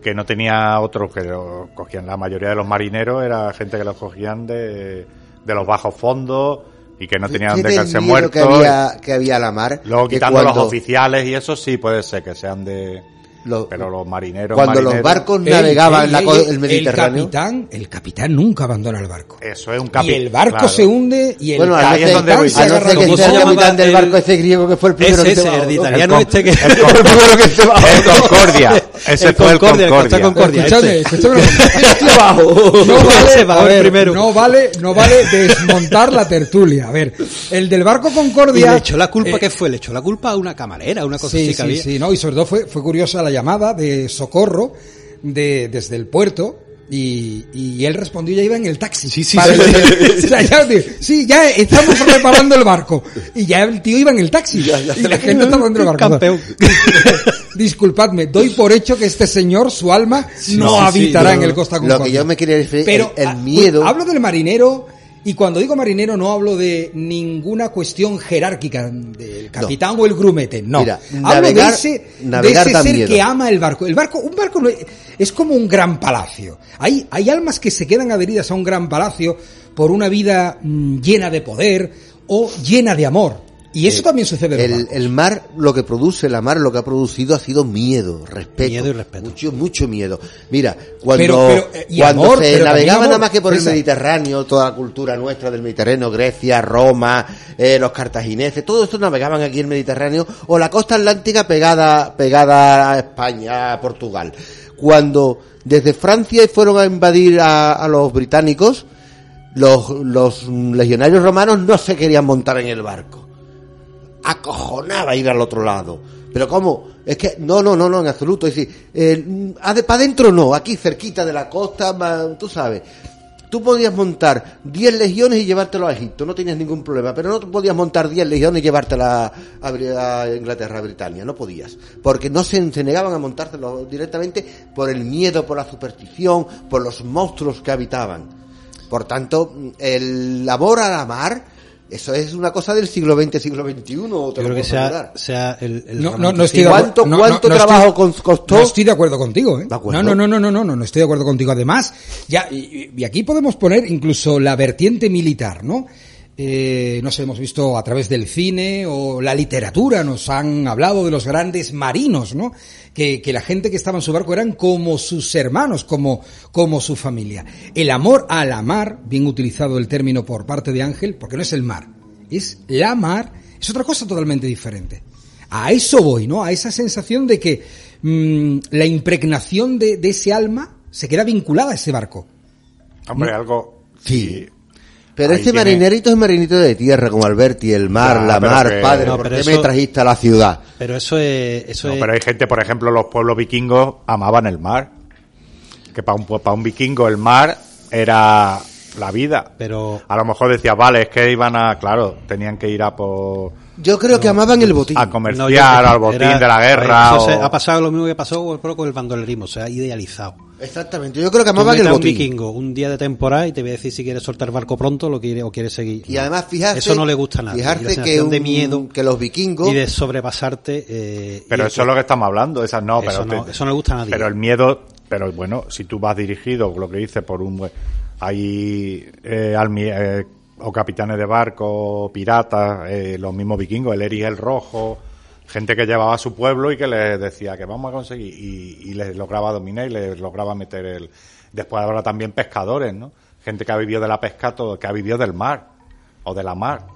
que no tenía otros que lo cogían la mayoría de los marineros era gente que los cogían de, de los bajos fondos y que no tenían
¿Qué
de
del
quedarse
miedo
muertos
que había, que había a la mar.
luego quitando
cuando
los oficiales y eso sí puede ser que sean de
los-
pero los marineros
cuando los
marineros-
barcos
Ey,
navegaban
ey,
en la
ey,
co-
ey,
el Mediterráneo.
El capitán, el capitán nunca abandona el barco.
eso es un
Y
capitán
el barco se hunde y el
bueno,
ahí es donde voy.
no
A no
ser que
¿Cómo
sea
se
el capitán del
el-
barco ese griego que fue el primero
ese,
que se bajó.
el
El
este que...
el El Concordia. Ese
El
fue el
Concordia, el
Concordia.
Escúchame,
este.
escúchame. [laughs] No vale,
va
a
el
ver,
primero.
no vale, no vale desmontar la tertulia. A ver, el del barco
Y
Concordia.
le echó la culpa,
eh,
¿qué fue? Le echó la culpa a una camarera, una cosa
Sí,
así que
sí,
había.
sí, no, y sobre todo fue, fue curiosa la llamada de socorro de, desde el puerto. Y, y él respondió ya iba en el taxi.
Sí, sí,
Para-
sí. [laughs]
sea, ya, tío, sí, ya estamos reparando el barco. Y ya el tío iba en el taxi. y la gente estaba dentro del barco.
Campeón. [laughs]
Disculpadme, doy por hecho que este señor, su alma, no
sí, sí,
habitará en el Costa
Lo
Concordia.
que yo me quería referir,
Pero
el, el
ah,
miedo.
hablo del marinero Y cuando digo marinero no hablo de ninguna cuestión jerárquica del capitán o el grumete, no.
Mira,
hablo
navegar-
de ese, de ese ser
miedo.
que ama el barco. El barco, un barco no es, es como un gran palacio. Hay, hay almas que se quedan adheridas a un gran palacio por una vida mm, llena de poder o llena de amor. Y eso también sucede en
El, el mar, lo que produce la mar, lo que ha producido ha sido miedo, respeto.
Miedo y respeto.
Mucho, mucho miedo. Mira, cuando,
Pero- pero, eh,
cuando
amor,
se navegaba
amor,
nada más que por el. Mediterráneo, toda la cultura nuestra del Mediterráneo, Grecia, Roma, eh, los cartagineses, todo esto navegaban aquí en el Mediterráneo, o la costa atlántica pegada, pegada a España, a Portugal. Cuando desde Francia fueron a invadir a, a los británicos, los, los legionarios romanos no se querían montar en el barco acojonaba ir al otro lado. Pero ¿cómo? Es que no, no, no, no, en absoluto. Es decir, eh, para adentro no, aquí cerquita de la costa, tú sabes. Tú podías montar 10 legiones y llevártelo a Egipto, no tenías ningún problema, pero no podías montar 10 legiones y llevártela a Inglaterra, a Britania, no podías, porque no se, se negaban a montártelo directamente por el miedo, por la superstición, por los monstruos que habitaban. Por tanto, el amor a la mar, eso es una cosa del siglo XX, siglo XXI. te
Yo creo que sea, sea el, el
No, no, no estoy de.
¿Cuánto-
no,
cuánto
no, no
trabajo
estoy-
costó?
No estoy de acuerdo contigo, ¿eh?
¿De acuerdo?
No, no, no, no, no, no, no estoy de acuerdo contigo. Además, ya, y, y aquí podemos poner incluso la vertiente militar, ¿no? Eh, no sé, hemos visto a través del cine o la literatura, nos han hablado de los grandes marinos, ¿no? Que, que la gente que estaba en su barco eran como sus hermanos, como, como su familia. El amor a la mar, bien utilizado el término por parte de Ángel, porque no es el mar, es la mar, es otra cosa totalmente diferente. A eso voy, ¿no? A esa sensación de que mm, la impregnación de, de ese alma se queda vinculada a ese barco.
Hombre, algo. Sí.
Pero
Ahí
este
tiene-
marinerito es marinito de tierra, como Alberti, el mar,
Ya,
la mar,
que-
padre,
No,
¿por
pero
qué me trajiste a la ciudad?
Pero eso es, eso
No,
es,
pero hay gente, por ejemplo, los pueblos vikingos amaban el mar. Que para un, para un vikingo el mar era la vida.
pero
A lo mejor decía, vale, es que iban a, claro, tenían que ir a por,
Yo creo que amaban el botín.
a
No,
comerciar,
que
al botín
era-
de la guerra.
se-
o-
ha pasado lo mismo que pasó con el bandolerismo, se ha idealizado.
Exactamente, yo creo que amaban
metes
el
un vikingo un día de temporada y te voy a decir si quieres soltar barco pronto lo quiere, o quieres seguir.
Y además, fijarse,
Eso no le gusta a nadie. Y la
Fijarse que,
sensación de
un-
miedo
que los vikingos,
y de sobrepasarte. eh,
Pero eso es lo que estamos hablando, esas no,
Eso
pero
no-
te-
eso no le gusta a nadie.
Pero el miedo, pero bueno, si tú vas dirigido, lo que dice, por un hay eh, almi- eh, o capitanes de barco, piratas, eh, los mismos vikingos, el Erich el Rojo, gente que llevaba a su pueblo y que les decía que vamos a conseguir y, y les lograba dominar y les lograba meter el después ahora también pescadores, ¿no? Gente que ha vivido de la pesca, todo, que ha vivido del mar o de la mar.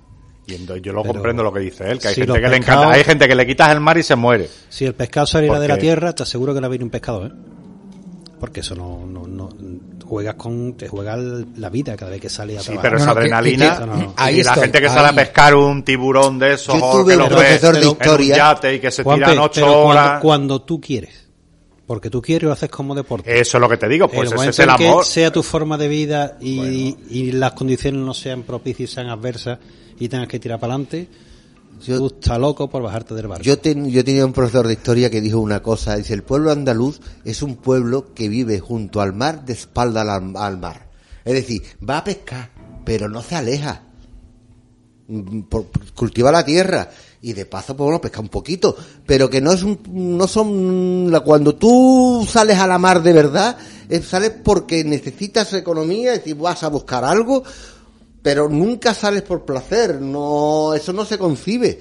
Y entonces yo lo
Pero
comprendo lo que dice él, que hay
si
gente que le encanta, hay gente que le quitas el mar y se muere.
Si el pescado saliera
¿Por
de la tierra, te aseguro que no viene un pescado, ¿eh? Porque eso no, no, no juegas con, te juega la vida cada vez que sale a
Sí,
trabajar.
pero
No,
esa
no,
adrenalina
que- que-
ahí
y la gente que sale a pescar un tiburón de esos
Yo tuve
que
un
lo ve
profesor de
en un
historia.
yate y que se
Juanpe,
tiran ocho
pero
horas.
Cuando, cuando tú quieres. Porque tú quieres lo haces como deporte.
Eso es lo que te digo, pues
el
ese es el
en que
amor.
sea tu forma de vida y, y las condiciones no sean propicias y sean adversas y tengas que tirar para adelante,
Yo-
tú estás loco por bajarte del barco.
Yo, ten- yo tenía un profesor de historia que dijo una cosa, dice, el pueblo andaluz es un pueblo que vive junto al mar, de espalda al, al mar. Es decir, va a pescar, pero no se aleja. Mm, por- cultiva la tierra y de paso pues bueno pesca un poquito pero que no es un, no son la, cuando tú sales a la mar de verdad eh, sales porque necesitas economía es decir vas a buscar algo pero nunca sales por placer, no, eso no se concibe.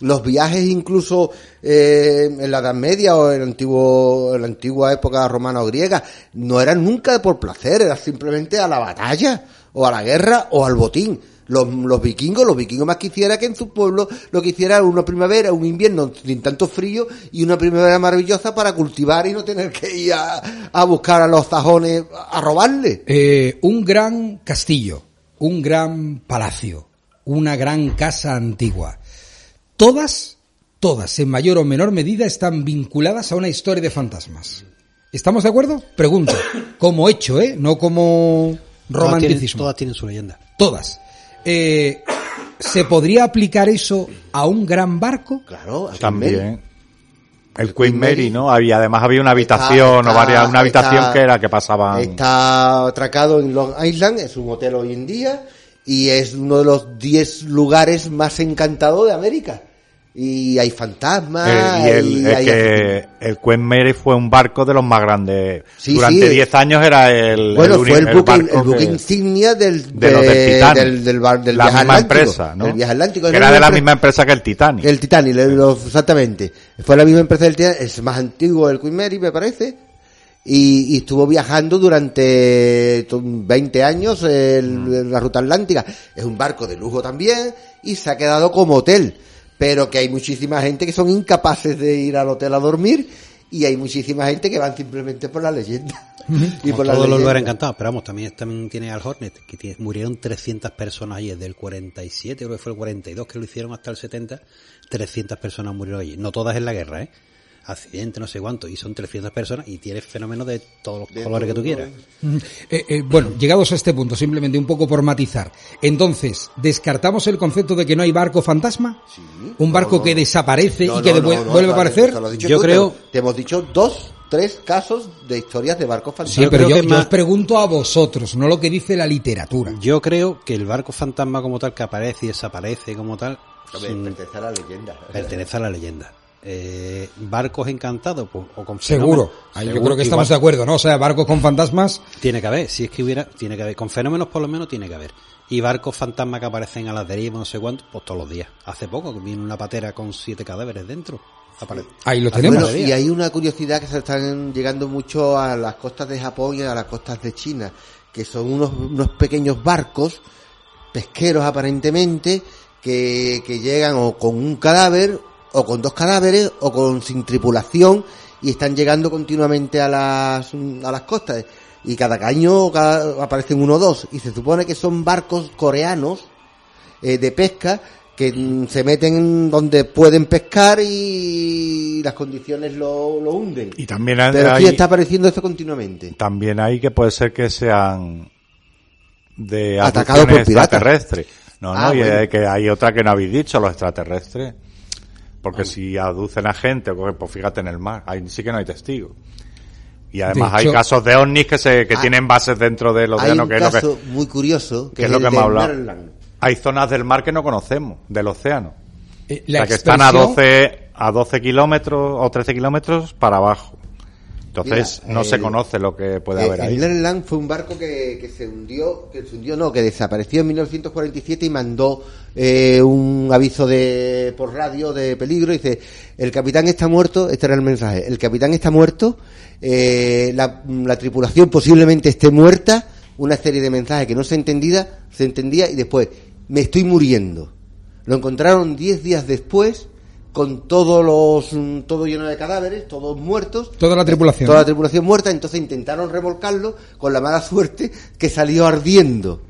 Los viajes incluso eh, en la Edad Media o en, antiguo, en la antigua época romana o griega no eran nunca por placer, era simplemente a la batalla o a la guerra o al botín. Los, los vikingos, los vikingos más quisiera que en su pueblo lo que hiciera era una primavera, un invierno sin tanto frío y una primavera maravillosa para cultivar y no tener que ir a, a buscar a los sajones a robarle.
Eh, un gran castillo, un gran palacio, una gran casa antigua. Todas, todas, en mayor o menor medida, están vinculadas a una historia de fantasmas. ¿Estamos de acuerdo? Pregunto. Como hecho, ¿eh? No como
Todas tienen,
romanticismo.
todas tienen su leyenda.
Todas. Eh, ¿Se podría aplicar eso a un gran barco?
Claro.
También. El Queen Mary, ¿no? Había, además había una habitación
Está-
o varias, una habitación
está-
que era que pasaban.
Está atracado en Long Island, es un hotel hoy en día, y es uno de los 10 lugares más encantados de América. Y hay fantasmas.
Eh, y el,
y
es
hay-
que el Queen Mary fue un barco de los más grandes.
Sí,
Durante
sí.
10 años era el,
Bueno,
el
fue el buque,
barco
el buque
que-
insignia del,
de los del Titanic.
del, del, bar- del
la
viaje
misma
atlántico.
empresa, ¿no?
Viaje atlántico.
Que era de la misma empresa que el Titanic.
El Titanic, lo- exactamente. Fue la misma empresa del Titanic, es más antiguo el Queen Mary, me parece. Y, y estuvo viajando durante to- 20 años el-
Mm.
la ruta atlántica. Es un barco de lujo también y se ha quedado como hotel. Pero que hay muchísima gente que son incapaces de ir al hotel a dormir y hay muchísima gente que van simplemente por la leyenda. [laughs] y por la
todos los lugares encantados, pero vamos, también, también tiene al Hornet, que tiene- murieron 300 personas allí, desde el 47, creo que fue el 42 que lo hicieron hasta el 70, 300 personas murieron allí, no todas en la guerra, ¿eh? Accidente, no sé cuánto, y son 300 personas y tienes fenómenos de todos los colores que tú quieras.
Eh, eh, bueno, llegados a este punto, simplemente un poco por matizar. Entonces, ¿descartamos el concepto de que no hay barco fantasma? ¿Un barco que desaparece
No,
y que
no, no, no,
vuelve a aparecer?
te
Yo
tú,
creo-
Te, te hemos dicho dos, tres casos de historias de barcos
Sí,
fantasmas.
pero yo, yo
más-
os pregunto a vosotros, no lo que dice la literatura.
Yo creo que el barco fantasma como tal, que aparece y desaparece como tal,
Hombre,
mm,
pertenece a la leyenda.
pertenece a la leyenda. Eh, barcos encantados pues, o con
Seguro. yo creo que estamos
igual.
de acuerdo, ¿no? O sea, barcos con fantasmas.
Tiene que haber, si es que hubiera, tiene que haber. Con fenómenos por lo menos tiene que haber. Y barcos fantasmas que aparecen a las derivas, no sé cuánto, pues todos los días. Hace poco que vino una patera con siete cadáveres dentro.
Ahí lo tenemos.
Bueno, y hay una curiosidad que se están llegando mucho a las costas de Japón y a las costas de China, que son unos, unos pequeños barcos, pesqueros aparentemente, que, que llegan o con un cadáver, o con dos cadáveres, o con sin tripulación, y están llegando continuamente a las, a las costas. Y cada año cada- aparecen uno o dos, y se supone que son barcos coreanos, eh, de pesca que mm, se meten donde pueden pescar y las condiciones lo, lo hunden.
Y también hay,
Pero aquí
hay-
está apareciendo esto continuamente.
también hay que puede ser que sean de
Atacados por piratas.
extraterrestres. No,
Ah,
no, y
bueno.
hay que hay otra que no habéis dicho, los extraterrestres. Porque si aducen a gente, pues fíjate en el mar, ahí sí que no hay testigos. Y además
De
hay casos de ovnis que se que tienen bases dentro del
Hay
océano,
un
que es lo que
muy curioso que
que es lo que hemos hablado.
Maryland.
Hay zonas del mar que no conocemos, del océano.
Eh,
o sea, que están a
expresión-
12, a 12 kilómetros o 13 kilómetros para abajo. Entonces
Mira,
no se
el-
conoce lo que puede haber
el
ahí.
Maryland fue un barco que, que se hundió, que se hundió no, que desapareció en 1947 y mandó eh, un aviso de por radio de peligro. Dice, el capitán está muerto, este era el mensaje, el capitán está muerto, eh, la, la tripulación posiblemente esté muerta, una serie de mensajes que no se entendía, se entendía y después, me estoy muriendo. Lo encontraron 10 días después con todos los mm, todo lleno de cadáveres, todos muertos.
Toda la tripulación.
Toda la tripulación muerta, entonces intentaron remolcarlo con la mala suerte que salió ardiendo.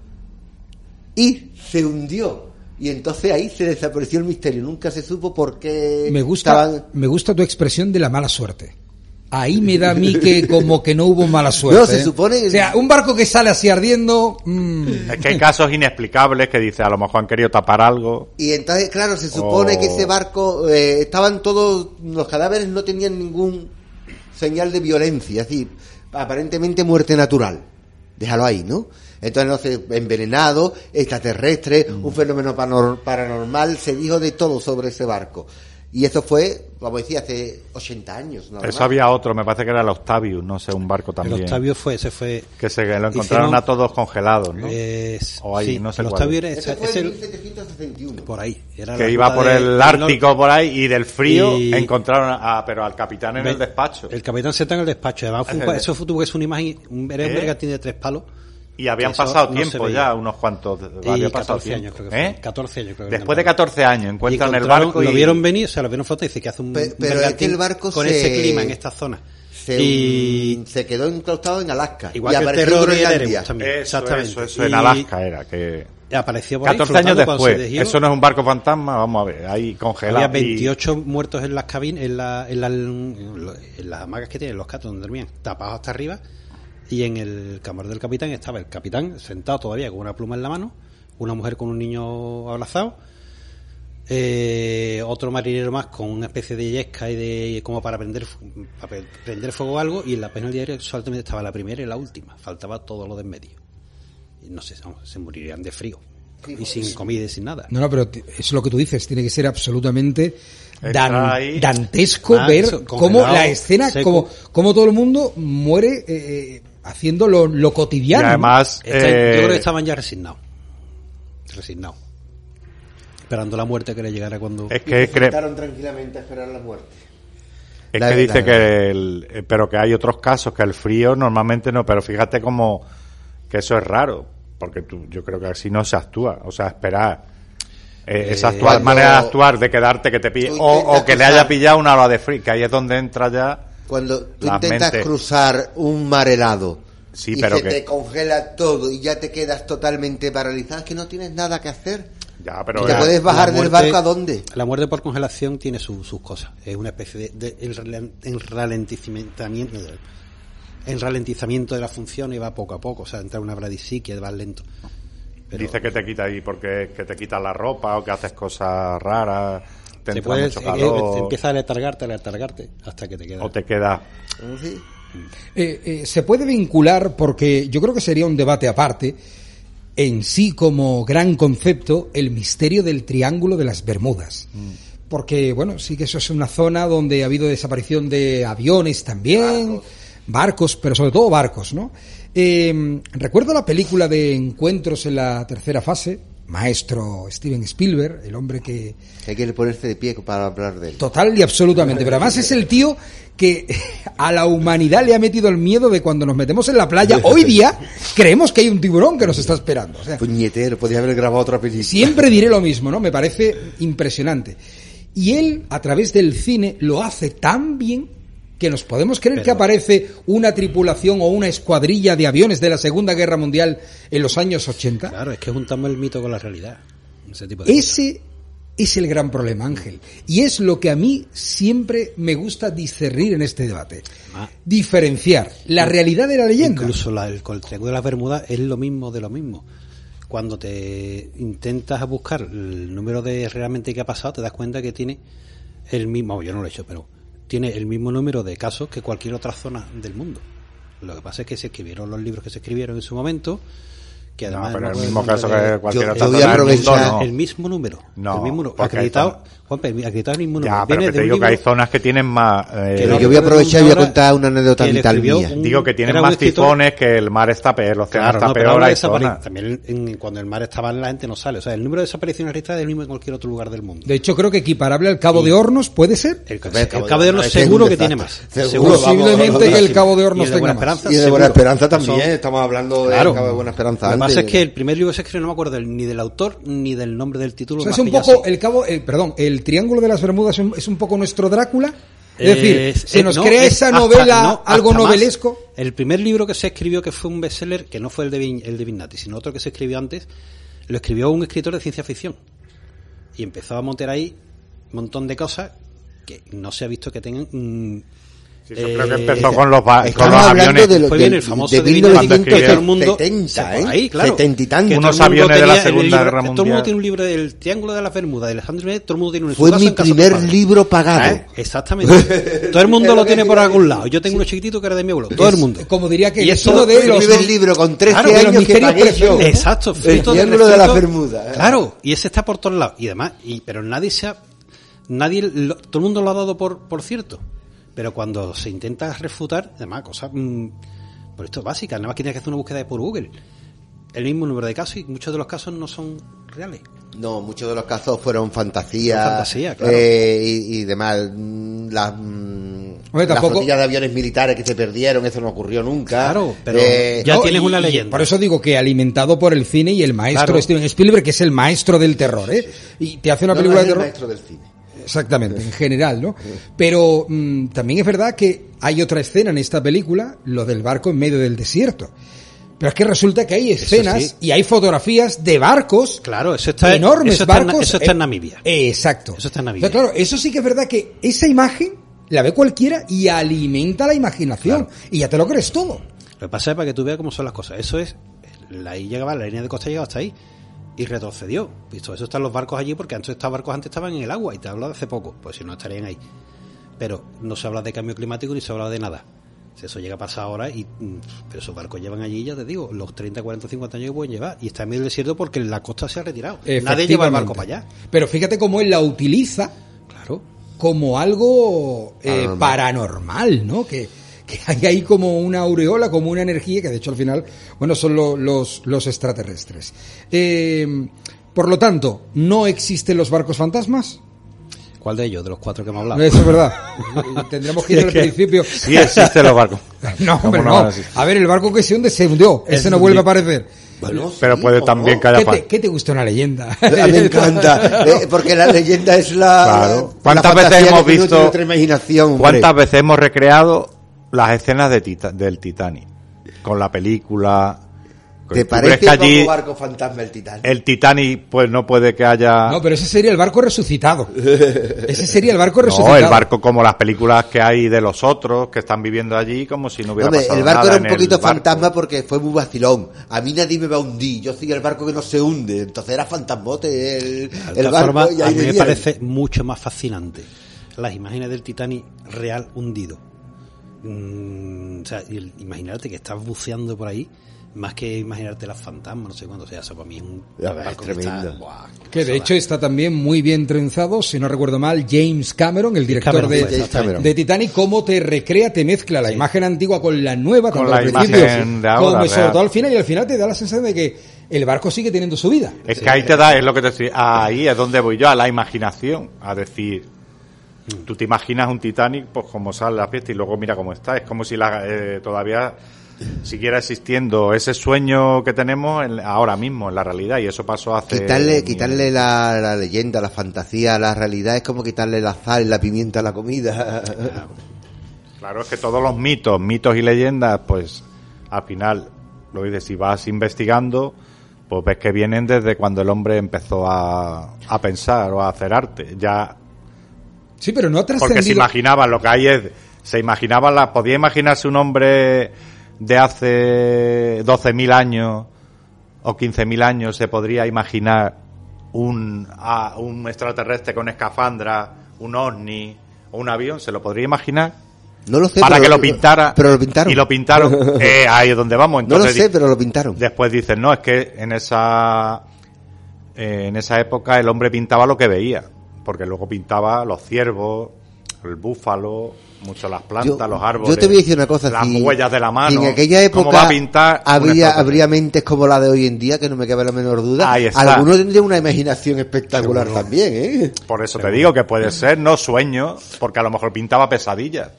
Y se hundió. Y entonces ahí se desapareció el misterio. Nunca se supo por qué
Me gusta,
estaban...
me gusta tu expresión de la mala suerte. Ahí me da a mí que como que no hubo mala suerte.
No, se
¿eh?
supone que-
O sea, un barco que sale así ardiendo... mm,
Es que hay casos inexplicables que dice a lo mejor han querido tapar algo.
Y entonces, claro, se supone
Oh.
que ese barco, eh, estaban todos, los cadáveres no tenían ningún señal de violencia, decir, aparentemente muerte natural. Déjalo ahí, ¿no? Entonces, no sé, envenenado, extraterrestre,
Mm.
un fenómeno panor- paranormal, se dijo de todo sobre ese barco. Y eso fue, como decía, hace 80 años. nada
Eso había otro, me parece que era el Octavius, no sé, un barco
El
también.
Octavio fue, ese fue.
Que se lo encontraron
Hicieron-
a todos congelados, ¿no?
es-
O ahí,
sí,
no sé
el
es.
era ese-
fue
es el-
1761.
por ahí. Era
que iba por
de-
el Ártico por ahí y del frío
Y-
encontraron a, pero al capitán en el despacho.
El capitán se está en el despacho. Además, fue un
Es
pa-
el-
eso fue, tuvo que ser una imagen. Un, era un
¿Eh?
bergantín de tres palos.
Y habían pasado
no
tiempo ya, unos cuantos.
Y
había pasado
14 años,
tiempo.
creo que.
¿Eh?
14 años, creo que
Después de
era.
14 años encuentran el barco y
Lo vieron venir, o sea, lo vieron foto y dice que hace un
Pe- pero es que el barco
con
se-
ese clima en esta zona.
Se,
y
se quedó enclaustado en Alaska.
igual
y
que el
apareció
terror
en Groenlandia.
Eso,
exactamente.
eso, eso en
Y
Alaska era. que
Apareció por ahí
14 años
flotando cuando se
después.
dejó.
Eso no es un barco fantasma, vamos a ver, ahí congelado.
Había
y-
28 muertos en las cabinas, en, la, en, la- en las hamagas que tienen los catos donde dormían, tapados hasta arriba. Y en el camarote del capitán estaba el capitán sentado todavía con una pluma en la mano, una mujer con un niño abrazado, eh, otro marinero más con una especie de yesca y de como para prender para pre- prender fuego o algo y en la página del diario solamente estaba la primera y la última, faltaba todo lo de en medio. Y no sé, se morirían de frío. y sin comida y sin nada.
No, no, pero es lo que tú dices, tiene que ser absolutamente dan- dantesco
Ah,
ver
eso,
cómo la escena, como, cómo todo el mundo muere eh, eh, haciendo lo, lo
Y
cotidiano. ¿no?
además,
Está-
eh,
yo creo que estaban ya resignados. Resignados. Esperando la muerte que le llegara cuando...
es que
tranquilamente a esperar la muerte.
Es
La-
que dice
la-
que el, eh, pero que hay otros casos que el frío normalmente no, pero fíjate como que eso es raro, porque tú, yo creo que así no se actúa, o sea, esperar eh, esa actual, manera de actuar, de quedarte que te pille, o, que le haya pillado una ola de frío, que ahí es donde entra ya,
Cuando tú
Las
intentas
mentes.
cruzar un mar helado
Sí,
y
pero
se
que-
te congela todo y ya te quedas totalmente paralizado, es que no tienes nada que hacer.
ya, pero
¿Y te
ya-
puedes bajar del barco a dónde?
La muerte por congelación tiene su- sus cosas. Es una especie de, de- el, ralen- el ralentizamiento, el ralentizamiento de la función y va poco a poco. O sea, entra una bradisiquia, va lento. Pero
dice que te quita ahí porque que te quitas la ropa o que haces cosas raras, te
te
entra
puedes,
mucho
eh,
calor,
te empieza a letargarte, a letargarte, hasta que te queda.
o te queda
Sí.
Eh, eh, se puede vincular porque yo creo que sería un debate aparte en sí como gran concepto el misterio del Triángulo de las Bermudas. Porque, bueno, sí que eso es una zona donde ha habido desaparición de aviones también, barcos, pero sobre todo barcos, ¿no? Eh, recuerdo la película de Encuentros en la tercera fase, maestro Steven Spielberg, el hombre que
Hay que ponerse de pie para hablar de él.
Total y absolutamente. Pero además es el tío que a la humanidad le ha metido el miedo de cuando nos metemos en la playa. Hoy día creemos que hay un tiburón que nos está esperando. O sea,
Puñetero, podía haber grabado otra película.
siempre diré lo mismo, ¿no? Me parece impresionante. Y él, a través del cine, lo hace tan bien que nos podemos creer
Pero-
que aparece una tripulación o una escuadrilla de aviones de la Segunda Guerra Mundial en los años 80.
Claro, es que juntamos el mito con la realidad. Ese tipo de cosas.
Ese es el gran problema, Ángel. Y es lo que a mí siempre me gusta discernir en este debate.
Ah.
Diferenciar la realidad de la leyenda.
Incluso la- el, el triángulo de las Bermudas es lo mismo de lo mismo. Cuando te intentas buscar el número de realmente que ha pasado, te das cuenta que tiene el mismo, yo no lo he hecho, pero tiene el mismo número de casos que cualquier otra zona del mundo. Lo que pasa es que se escribieron los libros que se escribieron en su momento, que
no,
además
pero
no
el
puedo
mismo caso que cualquier
Yo-
otra
yo voy a
zona del mundo,
aprovechar
no.
el mismo número.
No,
el mismo número. Acreditado, Juanpe, acreditado el mismo número.
Ya, pero
Viene
que
de
te digo que hay zonas que tienen más... eh,
que
yo voy a aprovechar y voy a contar una anécdota vital mía.
un-
Digo que tienen más tifones, que el mar está peor, el océano
Claro,
está
no, pero
peor, hay zonas.
También en- cuando el mar está mal la gente no sale. O sea, el número de desapariciones registradas es el mismo en cualquier otro lugar del mundo.
De hecho, creo que equiparable al Cabo de Hornos puede ser.
El, el
Cabo de Hornos
seguro que tiene más.
Posiblemente que el. Cabo de Hornos
el
tenga más.
Y de. Buena Esperanza también, estamos hablando de
Claro.
Cabo de Buena Esperanza.
Pasa es que el primer libro que se escribió no me acuerdo ni del autor ni del nombre del título.
O sea, es un poco el cabo, el, perdón, el Triángulo de las Bermudas es un, poco nuestro Drácula. Es
Eh,
decir, se
eh,
nos
no,
crea
es
esa
hasta-
novela,
no,
algo
más.
novelesco.
El primer libro que se escribió que fue un bestseller, que no fue el de, Vin- el de Vignati, sino otro que se escribió antes, lo escribió un escritor de ciencia ficción. Y empezó a montar ahí un montón de cosas que no se ha visto que tengan... mm,
Sí, yo
eh,
creo que empezó con los, con
Estamos
los
hablando
aviones.
de, lo,
Fue
de,
bien el famoso
de
de Vignati,
cuando escribió-
1970,
¿eh?
¿eh?
Ahí, claro.
70 y tanto.
Que
Unos
el mundo
aviones de la
el
Segunda
libro-
Guerra
Todo el mundo
Mundial.
tiene un libro del Triángulo de las Bermudas, de Alejandro Jiménez, todo el mundo tiene su
Fue mi
casa
primer libro pagado.
¿Eh? Exactamente. [laughs] Todo el mundo lo tiene por algún lado. Yo tengo uno chiquitito que era de mi abuelo. Todo el mundo.
Como diría que
Y
es uno de los
primer libro con 13
Claro,
años que pagué yo.
Exacto,
El Triángulo de. Bermudas. ¿eh?
Claro, y ese está por todos lados. Y demás, y, pero nadie se ha. Nadie, lo- todo el mundo lo ha dado por, por cierto. Pero cuando se intenta refutar, además, cosas. mm, por esto básicas, nada más que tienes que hacer una búsqueda por Google. El mismo número de casos y muchos de los casos no son reales.
No, muchos de los casos fueron fantasía,
Fueron fantasía, claro.
eh, y, y demás. Mm, Las, mm,
Hombre,
las flotillas de aviones militares que se perdieron, eso no ocurrió nunca.
Claro, pero
Eh,
ya
No,
tienes
y-
una leyenda.
por eso digo que alimentado por el cine y el maestro
Claro.
Steven Spielberg, que es el maestro del terror, ¿eh? Y te hace una
no,
película
no es
de
el
terror.
maestro del cine.
Exactamente, en general, ¿no? Pero mm, también es verdad que hay otra escena en esta película, lo del barco en medio del desierto. Pero es que resulta que hay escenas
sí.
y hay fotografías de barcos
Claro, eso está,
enormes
eso está
barcos.
eso está en Namibia.
eh, exacto.
Eso está en Namibia.
Claro, eso sí que es verdad que esa imagen la ve cualquiera y alimenta la imaginación. Y ya te lo crees todo.
Lo que pasa es para que tú veas cómo son las cosas. Eso es, la, llegaba, la línea de costa llegaba hasta ahí y retrocedió. Visto eso están los barcos allí porque antes estos barcos antes estaban en el agua y te hablo de hace poco, pues si no estarían ahí. Pero no se habla de cambio climático ni se habla de nada. Eso llega a pasar ahora y mm, pero esos barcos llevan allí, ya te digo, los 30, 40, 50 años que pueden llevar. Y está en medio del desierto porque la costa se ha retirado. Nadie lleva el barco para allá.
Pero fíjate cómo él la utiliza
Claro.
como algo eh, paranormal, ¿no? Que, que hay ahí como una aureola, como una energía, que de hecho al final, bueno, son lo- los, los extraterrestres. Eh, por lo tanto, ¿no existen los barcos fantasmas?
¿Cuál de ellos? De los cuatro que hemos hablado.
Eso es verdad. [laughs] Tendremos que ir al principio.
Sí existen los barcos. [laughs]
No, hombre,
¿Cómo
no.
existen?
A ver, el barco que se hunde se hundió. Ese no vuelve a aparecer.
Bueno,
Pero
sí,
puede
¿o
también
no?
que haya
¿Qué te, qué te gusta una leyenda? [laughs]
A mí me encanta, eh, porque la leyenda es la.
Claro.
la
¿Cuántas veces
fantasía
hemos visto-
imaginación.
¿Cuántas veces hemos recreado las escenas de Tita- del Titanic? Con la película.
¿Te
¿Tú
parece
que allí
como barco fantasma el titán?
el Titanic pues no puede que haya...
No, pero ese sería el barco resucitado. [laughs] Ese sería el barco resucitado.
No, el barco como las películas que hay de los otros que están viviendo allí como si no hubiera
Hombre,
pasado
el barco
nada
era un poquito
barco.
fantasma porque fue muy vacilón. A mí nadie me va a hundir. Yo soy el barco que no se hunde. Entonces era fantasmote el,
De
el
todas
barco. y
a mí me parece mucho más fascinante las imágenes del Titanic real hundido. Mm, o sea, imaginarte que estás buceando por ahí, más que imaginarte las fantasmas, no sé cuánto. O sea, eso para mí es un barco
tremendo.
que está... buah,
Que de hecho está también muy bien trenzado, si no recuerdo mal, James Cameron, el director
Cameron,
de,
James Cameron.
de Titanic, cómo te recrea, te mezcla la imagen antigua con la nueva,
Con la imagen de ahora,
como sobre todo al final, y al final te da la sensación de que el barco sigue teniendo su vida.
Es que ahí te da, es lo que te estoy, ahí es donde voy yo, a la imaginación, a decir, tú te imaginas un Titanic, pues como sale la fiesta y luego mira cómo está, es como si la, eh, todavía siguiera existiendo ese sueño que tenemos en- ahora mismo, en la realidad, y eso pasó hace...
Quitarle, quitarle la, la leyenda, la fantasía, la realidad es como quitarle la sal y la pimienta a la comida.
Claro, es que todos los mitos, mitos y leyendas, pues al final, lo dices, si vas investigando, pues ves que vienen desde cuando el hombre empezó a, a pensar o a hacer arte. Ya
Sí, pero no ha
Porque se
trascendido.
imaginaba, lo que hay es, se imaginaba, la, podía imaginarse un hombre de hace 12.000 años o 15.000 años, se podría imaginar un, a- un extraterrestre con escafandra, un ovni o un avión, se lo podría imaginar
No lo sé.
para
pero
que lo pintara.
Pero lo pintaron.
Y lo pintaron. [laughs] Eh, ahí es donde vamos.
no lo
Entonces,
sé, pero lo pintaron.
Después dicen, no, es que en esa eh, en esa época el hombre pintaba lo que veía, porque luego pintaba los ciervos, el búfalo, mucho las plantas,
Yo-
los árboles.
Yo te voy a decir una cosa.
Las
si-
huellas de la mano.
si en aquella época
¿Cómo va a pintar?
habría, habría mentes como la de hoy en día, que no me cabe la menor duda.
Ahí está.
Algunos tendrían una imaginación espectacular también, ¿eh?
Por eso te digo que puede ser, no sueño, porque a lo mejor pintaba pesadillas.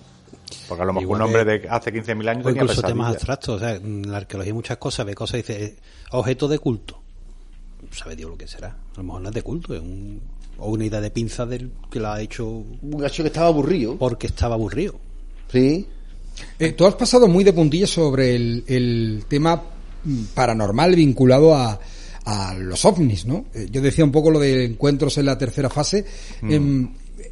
Porque a lo mejor
Igual
un hombre de hace 15.000 años
O
tenía
incluso temas abstractos, o sea, en la arqueología hay muchas cosas, ve cosas y dice, eh, objeto de culto. Sabe Dios lo que será. A lo mejor no es de culto, es un, o una idea de pinza del que la ha hecho
Un gacho que estaba aburrido.
porque estaba aburrido.
Sí.
Eh, tú has pasado muy de puntillas sobre el, el tema mm, paranormal vinculado a, a los ovnis, ¿no? Eh, yo decía un poco lo de encuentros en la tercera fase. Em,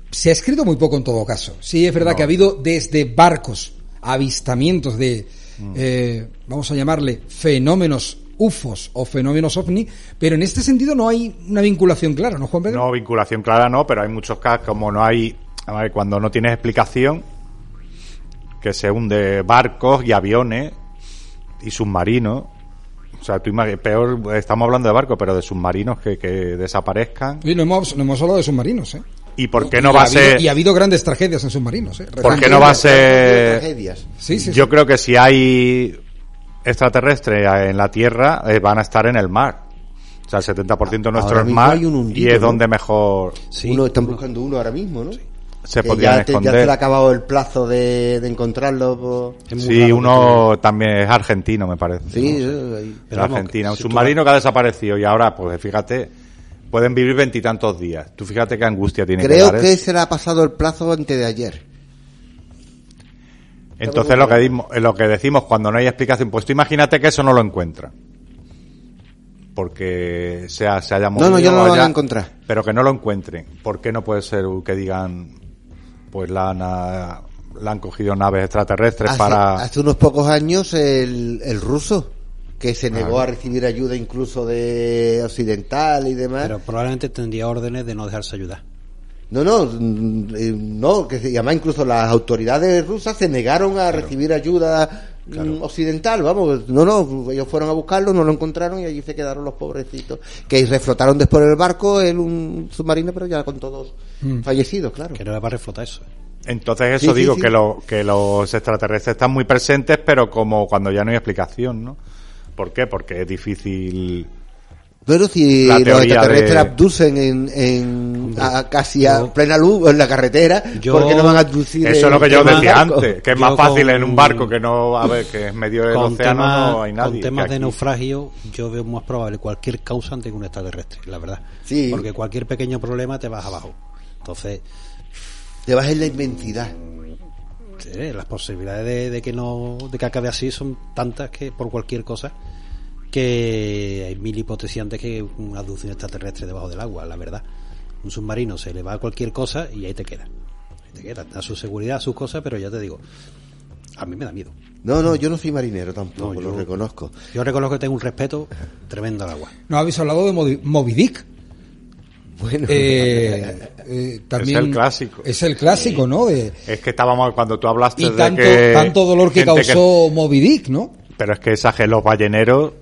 se ha escrito muy poco en todo caso. Sí, es verdad que ha habido desde barcos, avistamientos de, eh, vamos a llamarle, fenómenos UFOs o fenómenos ovni, pero en este sentido no hay una vinculación clara, ¿no, Juan Pedro?
No, vinculación clara no, pero hay muchos casos como no hay, a ver, cuando no tienes explicación, que se hunde barcos y aviones y submarinos. O sea, tú peor, estamos hablando de barcos, pero de submarinos que, que desaparezcan.
Y no hemos, no hemos hablado de submarinos, ¿eh?
¿Y por qué no va
ha
a
habido-
ser...?
Y ha habido grandes tragedias en submarinos, ¿eh?
¿Por qué no va a ser...?
Tragedias.
Sí, sí,
Yo
sí.
creo que si hay extraterrestres en la Tierra, eh, van a estar en el mar. O sea, el 70% de nuestro
Ahora
es mar y es
¿no?
donde mejor
Sí.
Uno, están buscando uno ahora mismo, ¿no?
se
Que
podrían
ya, te- ya
esconder.
se le ha acabado el plazo de, de encontrarlo. por-
Es muy
Sí, uno también es argentino, me parece.
Sí,
¿no?
Pero
Argentina. Un
si tú
submarino que ha desaparecido y ahora, pues fíjate, pueden vivir veintitantos días. Tú fíjate qué angustia tiene que
Creo
dar.
que
¿eh?
se le ha pasado el plazo antes de ayer.
Entonces lo que, dimos- lo que decimos cuando no hay explicación, pues tú imagínate que eso no lo encuentra. Porque sea, se haya movido.
no, ya no lo van a encontrar.
Pero que no lo encuentren. ¿Por qué no puede ser que digan, pues la han, ah, la han cogido naves extraterrestres
Hace,
para...
hace unos pocos años el, el ruso, que se negó a recibir ayuda incluso de occidental y demás.
Pero probablemente tendría órdenes de no dejarse ayudar.
No, no, mm, eh, no, que se llama incluso las autoridades rusas se negaron a recibir ayuda mm, occidental, vamos, no, no, ellos fueron a buscarlo, no lo encontraron y allí se quedaron los pobrecitos, que reflotaron después el barco, en un submarino, pero ya con todos fallecidos, claro.
Que no era para reflotar eso.
Entonces eso
Sí, sí,
digo,
sí.
Que, lo, que los extraterrestres están muy presentes, pero como cuando ya no hay explicación, ¿no? ¿Por qué? Porque es difícil...
Pero si los extraterrestres
de-
abducen en, en a- casi a
yo-
plena luz en la carretera,
yo-
¿por qué no van a abducir?
Eso es
en-
lo que yo
en
decía
barco?
antes, que es
Yo
más fácil
con-
en un barco que no, a ver, que es medio del
Con
océano, no hay nadie.
con temas de naufragio, yo veo más probable cualquier causa antes que un extraterrestre, la verdad.
Sí.
Porque cualquier pequeño problema te vas abajo. Entonces,
Te vas en la inmensidad.
sí, las posibilidades de, de que no de que acabe así son tantas que por cualquier cosa que hay mil hipótesis antes que una abducción extraterrestre debajo del agua, la verdad. Un submarino se le va a cualquier cosa y ahí te queda. Ahí te queda. A su seguridad, a sus cosas, pero ya te digo, a mí me da miedo.
No, no, yo no soy marinero tampoco,
No,
lo reconozco.
Yo reconozco que tengo un respeto tremendo al agua.
¿No habéis hablado de Moby- Moby Dick?
Bueno,
Eh, eh, [laughs] también
el clásico.
Es el clásico, ¿no? De,
Es que estábamos, cuando tú hablaste
y
de
tanto,
que...
tanto dolor que causó Moby Dick, ¿no?
Pero es que esa que los balleneros,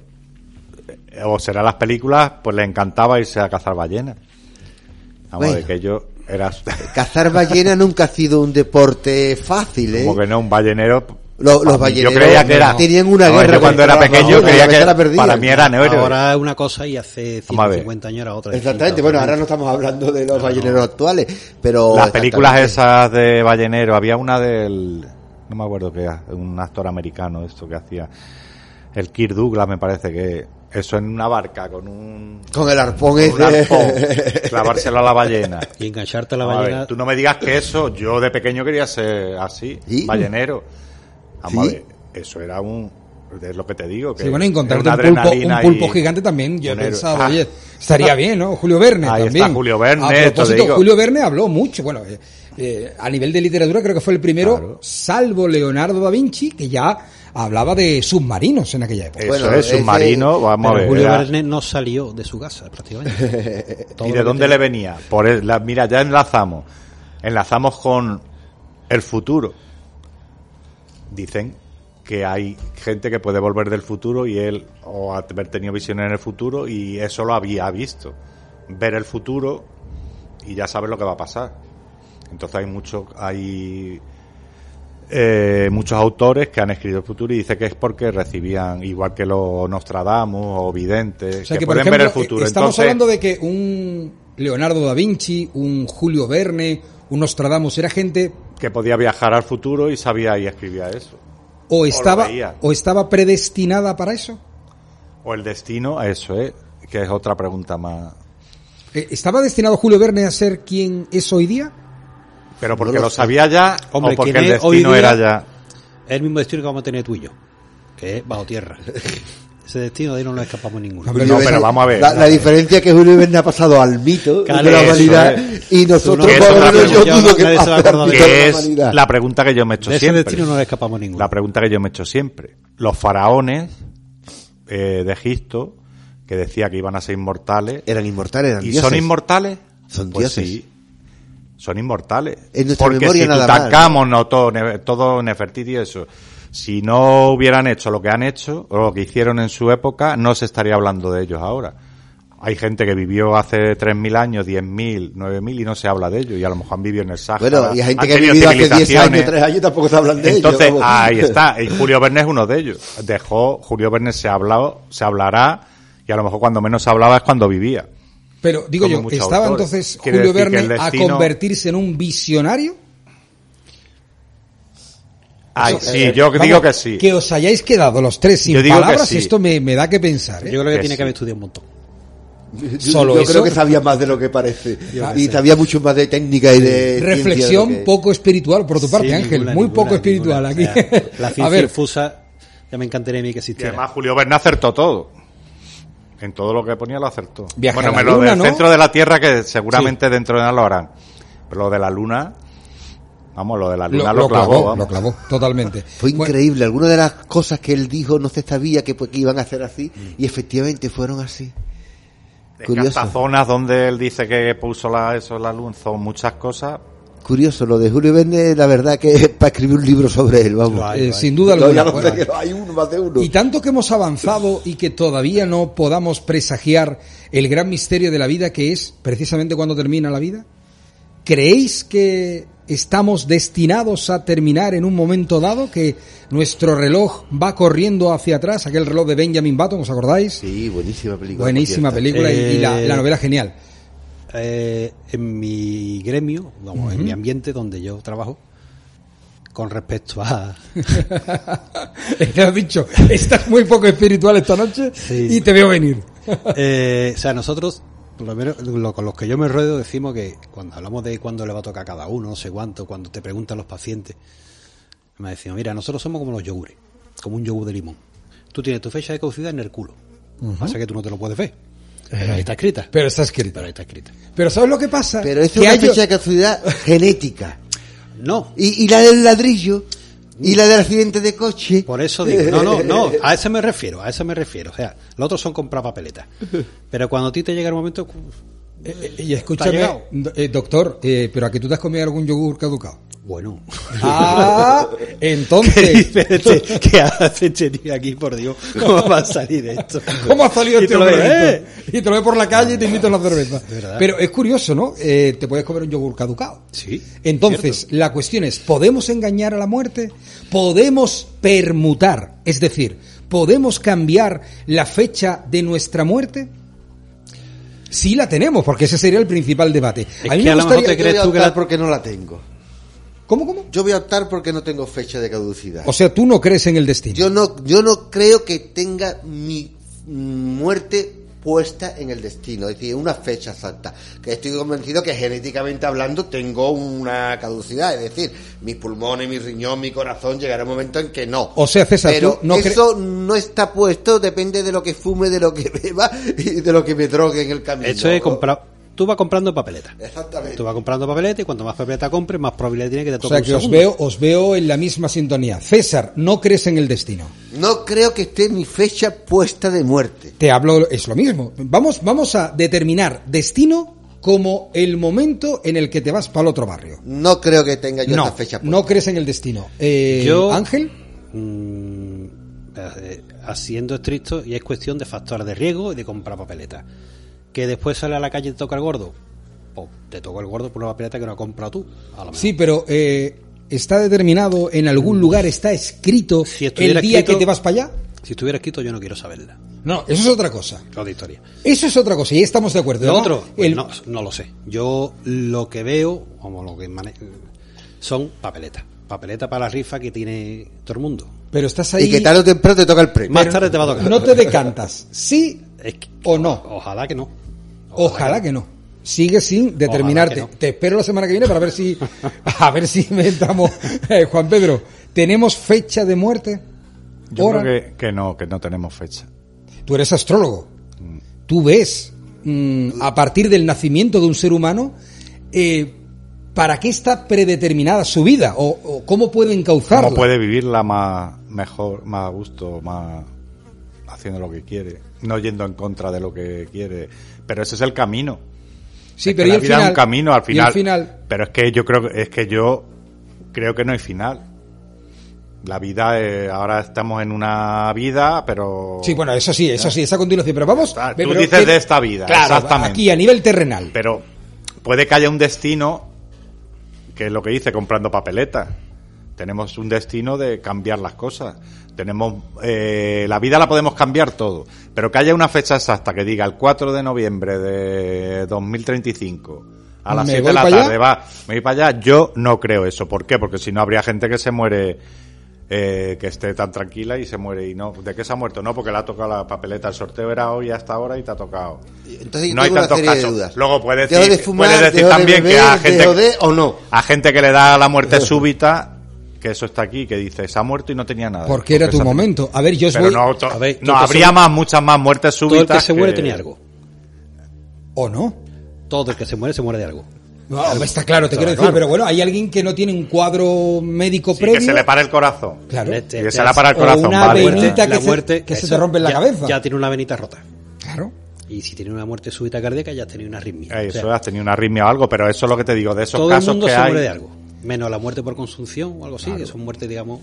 o será las películas, pues les encantaba irse a cazar ballenas. Vamos,
Bueno.
de que yo era...
cazar ballena nunca ha sido un deporte fácil, ¿eh?
Como que no, un ballenero...
Lo- los
yo
balleneros
creía que era...
tenían una guerra
yo cuando era pequeño creía que
perdían.
para mí eran héroes.
Ahora es una cosa y hace
Vamos a ver.
150 años era otra.
Exactamente, bueno, ahora no estamos hablando de los balleneros actuales, pero...
Las películas esas de ballenero, había una del... No me acuerdo qué, un actor americano esto que hacía... El Kirk Douglas me parece que... Eso en una barca con un...
Con el arpón
con un arpón, clavárselo a la ballena. [laughs]
Y engancharte a la
Vamos a ver,
ballena.
tú no me digas que eso, yo de pequeño quería ser así,
¿Sí?
ballenero. Vamos
¿Sí?
a ver, eso era un, es lo que te digo. Que
Sí, bueno, encontrarte un pulpo, un pulpo gigante también, yo he pensado,
Ah,
oye, estaría bien, ¿no? Julio Verne
Ahí está
también.
Julio Verne,
A propósito,
digo.
Julio Verne habló mucho, bueno, eh, eh, a nivel de literatura creo que fue el primero,
Claro.
salvo Leonardo da Vinci, que ya hablaba de submarinos en aquella época.
Eso
Bueno,
es,
ese-
submarino, vamos a ver.
Julio Verne no salió de su casa prácticamente. [laughs]
¿Y de dónde
tenía-
le venía? Por el- la- mira, ya enlazamos. Enlazamos con el futuro. Dicen que hay gente que puede volver del futuro y él o haber tenido visiones en el futuro y eso lo había visto. Ver el futuro y ya sabe lo que va a pasar. Entonces hay mucho, hay eh, muchos autores que han escrito el futuro y dice que es porque recibían, igual que los Nostradamus o videntes,
O sea
que,
que,
pueden
ejemplo,
ver el futuro.
eh, estamos
Entonces,
hablando de que un Leonardo da Vinci, un Julio Verne, un Nostradamus, era gente
que podía viajar al futuro y sabía y escribía eso.
o estaba, o estaba predestinada para eso.
O el destino, eso es, que es otra pregunta más.
Eh, ¿Estaba destinado Julio Verne a ser quien es hoy día?
Pero porque
No lo
sabía ya
Hombre,
o porque
¿quién
el destino era ya.
Es el mismo destino que vamos a tener tú y yo, que es bajo tierra. [laughs] Ese destino de ahí no nos escapamos ninguno.
No,
Julio
pero vamos a ver.
La, la diferencia es que Julio Verne ha pasado al mito de la humanidad
es.
y nosotros,
es
por menos, yo dudo que
Nadie se va a
pase al
acordar de
mito de
Que
la humanidad.
la pregunta que yo me he hecho
de ese
siempre.
destino no nos escapamos ninguno.
La pregunta que yo me he hecho siempre. Los faraones eh, de Egipto, que decía que iban a ser inmortales,
Eran inmortales, eran
¿y
dioses.
son inmortales?
Son
Pues
dioses.
sí. Son inmortales.
En nuestra
Porque
memoria
si
nada.
Tutankamón, no, todo, todo Nefertiti y eso, si no hubieran hecho lo que han hecho, o lo que hicieron en su época, no se estaría hablando de ellos ahora. Hay gente que vivió hace 3.000 años, 10.000, 9.000 y no se habla de ellos. Y a lo mejor han vivido en el Sáhara.
Bueno, y hay gente que ha vivido hace 10 años,
civilizaciones.
3 años, tampoco se hablan de
Entonces,
ellos. vamos.
ahí está. Y Julio Verne es uno de ellos. Dejó, Julio Verne se ha hablado, se hablará, y a lo mejor cuando menos se hablaba es cuando vivía.
Pero digo yo, ¿estaba entonces
Quiere
Julio Verne a convertirse en un visionario?
Ay,
Eso,
sí,
eh,
yo
vamos,
digo que sí.
Que os hayáis quedado los tres sin palabras,
sí.
esto me, me da que pensar. ¿eh?
Yo creo que
Que
tiene
sí.
que haber estudiado un montón.
Yo-
solo
yo
eso.
creo que sabía más de lo que parece.
Yo
y sabía mucho más de técnica y de.
Reflexión
que-
poco espiritual por tu parte,
Sí,
Ángel.
ninguna,
muy
ninguna,
poco espiritual
ninguna.
aquí.
O sea, la [laughs]
a
ciencia
ver,
infusa ya me encantaría a mí que
Y
existiera.
además Julio Verne acertó todo. En todo lo que ponía lo acertó.
Viaje
bueno,
a la
me lo del
¿no?
centro de la Tierra que seguramente dentro de nada lo harán. Pero lo de la luna, vamos, lo de la luna
lo,
lo,
lo
clavó.
lo clavó, totalmente. [laughs]
Fue
Bueno,
increíble. Algunas de las cosas que él dijo no se sabía que, pues, que iban a ser así.
Mm.
Y efectivamente fueron así.
Es que
Curioso.
hasta zonas donde él dice que puso la, eso la luz, son muchas cosas.
Curioso, lo de Julio Verne, la verdad que es para escribir un libro sobre él, vamos.
Lo hay,
Eh,
lo hay.
sin duda
No,
alguna. Bueno,
que hay uno, más de uno.
Y tanto que hemos avanzado y que todavía no podamos presagiar el gran misterio de la vida que es precisamente cuando termina la vida. ¿Creéis que estamos destinados a terminar en un momento dado? Que nuestro reloj va corriendo hacia atrás, aquel reloj de Benjamin Button, ¿os acordáis?
Sí, buenísima película.
Buenísima película y, y la,
Eh,
la novela genial.
Eh, en mi gremio, vamos, en mi ambiente donde yo trabajo, con respecto a... [laughs]
Te has dicho, estás muy poco espiritual esta noche
Sí.
y te veo venir. [laughs]
Eh, o sea, nosotros, por lo menos lo- con los que yo me ruedo, decimos que cuando hablamos de cuándo le va a tocar a cada uno, no sé cuánto, cuando te preguntan los pacientes, me decían, mira, nosotros somos como los yogures, como un yogur de limón. Tú tienes tu fecha de caducidad en el culo. Pasa que tú no te lo puedes ver. Pero ahí está escrita.
Pero está escrito.
Pero ahí está escrita.
Pero ¿sabes lo que pasa?
Pero es una fecha de casualidad genética.
No,
Y, y la del ladrillo, y la del accidente de coche.
Por eso digo, no, no, no, a eso me refiero, a eso me refiero. O sea, los otros son comprar papeletas. Pero cuando a ti te llega el momento,
Eh, eh, y escúchame, eh, doctor, eh, pero a que tú te has comido algún yogur caducado.
Bueno.
Ah, [laughs]
¿Qué
entonces,
este? ¿Qué hace este tío aquí, por Dios? ¿Cómo va a salir esto?
¿cómo ha salido este hombre?
ves,
esto? Y te lo ves por la calle y te invito a una cerveza. Pero es curioso, ¿no? Eh, te puedes comer un yogur caducado.
Sí,
Entonces, la cuestión es, ¿podemos engañar a la muerte? ¿Podemos permutar? Es decir, ¿podemos cambiar la fecha de nuestra muerte? Sí la tenemos, porque ese sería el principal debate.
Es
a mí
que
me
a lo mejor te crees tú que la-
porque no la tengo.
¿Cómo, cómo?
Yo voy a optar porque no tengo fecha de caducidad.
O sea, tú no crees en el destino.
Yo no, yo no creo que tenga mi muerte puesta en el destino, es decir, una fecha exacta. Que estoy convencido que genéticamente hablando tengo una caducidad, es decir, mis pulmones, mi riñón, mi corazón llegará un momento en que no.
O sea, César,
Pero
tú no
eso no está puesto, depende de lo que fume, de lo que [laughs] beba y de lo que me drogue en el camino.
Esto es comprar. Tú vas comprando papeletas.
Exactamente.
Tú vas comprando papeletas y cuanto más papeletas compres, más probabilidad tiene que te
O
toque
sea,
un
que os veo, os veo en la misma sintonía. César, no crees en el destino.
No creo que esté mi fecha puesta de muerte.
Te hablo, es lo mismo. Vamos, vamos a determinar destino como el momento en el que te vas para el otro barrio.
No creo que tenga yo
No,
esta fecha puesta.
no crees en el destino. Eh,
Yo-
Ángel,
Mm, eh, siendo estricto, y es cuestión de factores de riesgo y de comprar papeletas. Que después sale a la calle y te toca el gordo. Pues te toca el gordo por una papeleta que no has comprado tú. A lo
sí, pero eh, está determinado en algún lugar, está escrito
Si
el día
escrito-
que te vas para allá.
Si estuviera escrito, yo no quiero saberla.
No, eso es otra cosa.
Lo de historia.
Eso es otra cosa y estamos de acuerdo.
Lo
¿no?
otro, pues
El-
no, no lo sé. Yo lo que veo, como lo que mane- son papeletas. Papeleta para la rifa que tiene todo el mundo.
Pero estás ahí.
Y que tarde o temprano te toca el premio.
Más tarde te va a tocar.
No te decantas. ¿Sí
Es que-
o no.
Ojalá que no.
Ojalá que no. Sigue sin determinarte.
No.
Te espero la semana que viene para ver si [laughs] a ver si me entramos. Eh, Juan Pedro, ¿tenemos fecha de muerte?
Yo
Hora.
creo que, que no, que no tenemos fecha.
Tú eres astrólogo. Tú ves mm, a partir del nacimiento de un ser humano eh, para qué está predeterminada su vida o, o cómo puede encauzarla.
¿Cómo puede vivirla más mejor, más a gusto, más haciendo lo que quiere, no yendo en contra de lo que quiere? Pero ese es el camino.
Sí,
Es
pero
que
¿y
la
el
vida
final?
es un camino al
¿Y
final. Pero es que yo creo que es que yo creo que no hay final. La vida, eh, ahora estamos en una vida, pero
Sí, bueno, eso sí, eso sí, esa continuación. Pero vamos.
Tú
pero
dices
que-
de esta vida,
Claro,
exactamente.
aquí a nivel terrenal.
pero puede que haya un destino que es lo que dice comprando papeletas. Tenemos un destino de cambiar las cosas. Tenemos eh, la vida la podemos cambiar todo, pero que haya una fecha exacta que diga el 4 de noviembre de 2035 a las
¿Me
7
voy
de la
allá?
tarde va, me voy para allá. Yo no creo eso. ¿Por qué? Porque si no habría gente que se muere eh, que esté tan tranquila y se muere y no. ¿De qué se ha muerto? No, porque le ha tocado la papeleta. El sorteo era hoy hasta ahora y te ha tocado.
Entonces
no hay tantos
de
casos.
dudas.
Luego puedes
¿Dejo
decir,
de fumar,
puedes decir
dejo de
también que a gente,
de o no?
a gente que le da la muerte [laughs] súbita, que eso está aquí, que dice, se ha muerto y no tenía nada.
Porque era tu momento. A ver, yo os
Pero
voy.
no, to-
A ver,
no
todo
habría
se-
más, muchas más muertes
Todo
súbitas.
el que se muere tenía algo.
¿O no?
Todo el que se muere se muere de algo.
No, está claro, te
Está
quiero decir,
claro.
pero bueno, hay alguien que no tiene un cuadro médico
Sí,
previo.
que se le para el corazón.
Claro.
Este-
Y que se le para el
o
corazón,
una
vale.
venita
La
que se-
muerte-
que se
eso
te rompe en la
ya-
cabeza.
Ya tiene una venita rota.
Claro.
Y si tienes una muerte súbita cardíaca, ya has tenido una arritmia.
Eh,
O sea,
Eso has tenido una arritmia o algo, pero eso es lo que te digo, de esos
todo el
casos
mundo
que
se muere
hay.
de algo. Menos la muerte por consunción o algo así, que son muertes, digamos.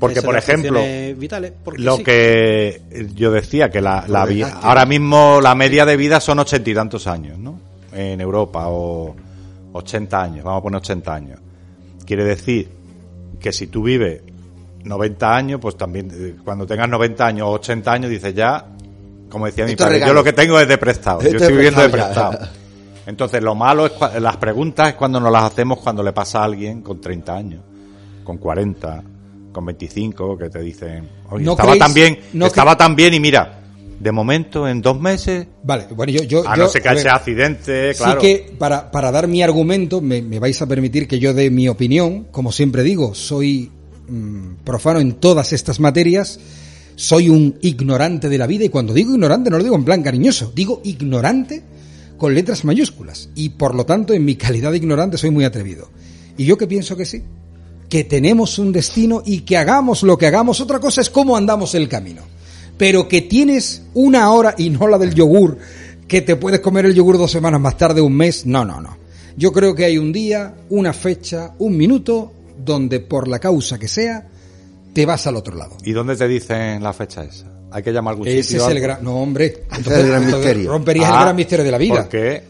Porque, por ejemplo,
vitales, porque
lo
sí.
que yo decía, que la, la
desgaste.
ahora mismo la media de vida son ochenta y tantos años, ¿no? En Europa, o 80 años, vamos a poner 80 años. Quiere decir que si tú vives 90 años, pues también eh, cuando tengas 90 años o 80 años dices ya, como decía mi padre, yo lo que tengo es de prestado, yo
Esto
estoy
es
viviendo de
prestado.
Entonces lo malo es las preguntas es cuando nos las hacemos cuando le pasa a alguien con 30 años, con 40, con 25, que te dicen, oye,
¿No
estaba
creéis-
tan bien,
no
estaba tan bien y mira, de momento en dos meses,
Vale, bueno, yo... yo
a
yo-
no ser que
a ver,
sea accidente, claro.
Sí que para, para dar mi argumento me, me vais a permitir que yo dé mi opinión. Como siempre digo, soy mm, profano en todas estas materias. Soy un ignorante de la vida y cuando digo ignorante no lo digo en plan cariñoso, digo ignorante con letras mayúsculas. Y por lo tanto en mi calidad de ignorante soy muy atrevido. Y yo que pienso que sí, que tenemos un destino y que hagamos lo que hagamos. Otra cosa es cómo andamos el camino. Pero que tienes una hora y no la del yogur, que te puedes comer el yogur dos semanas más tarde, un mes. No, no, no. Yo creo que hay un día, una fecha, un minuto, donde por la causa que sea, te vas al otro lado.
¿Y dónde te dicen la fecha esa? Hay que llamar a algún
Ese
sitio.
es el gran... No, hombre.
Ese es el gran
entonces
misterio.
Romperías
Ah,
el gran misterio de la vida.
¿Por qué?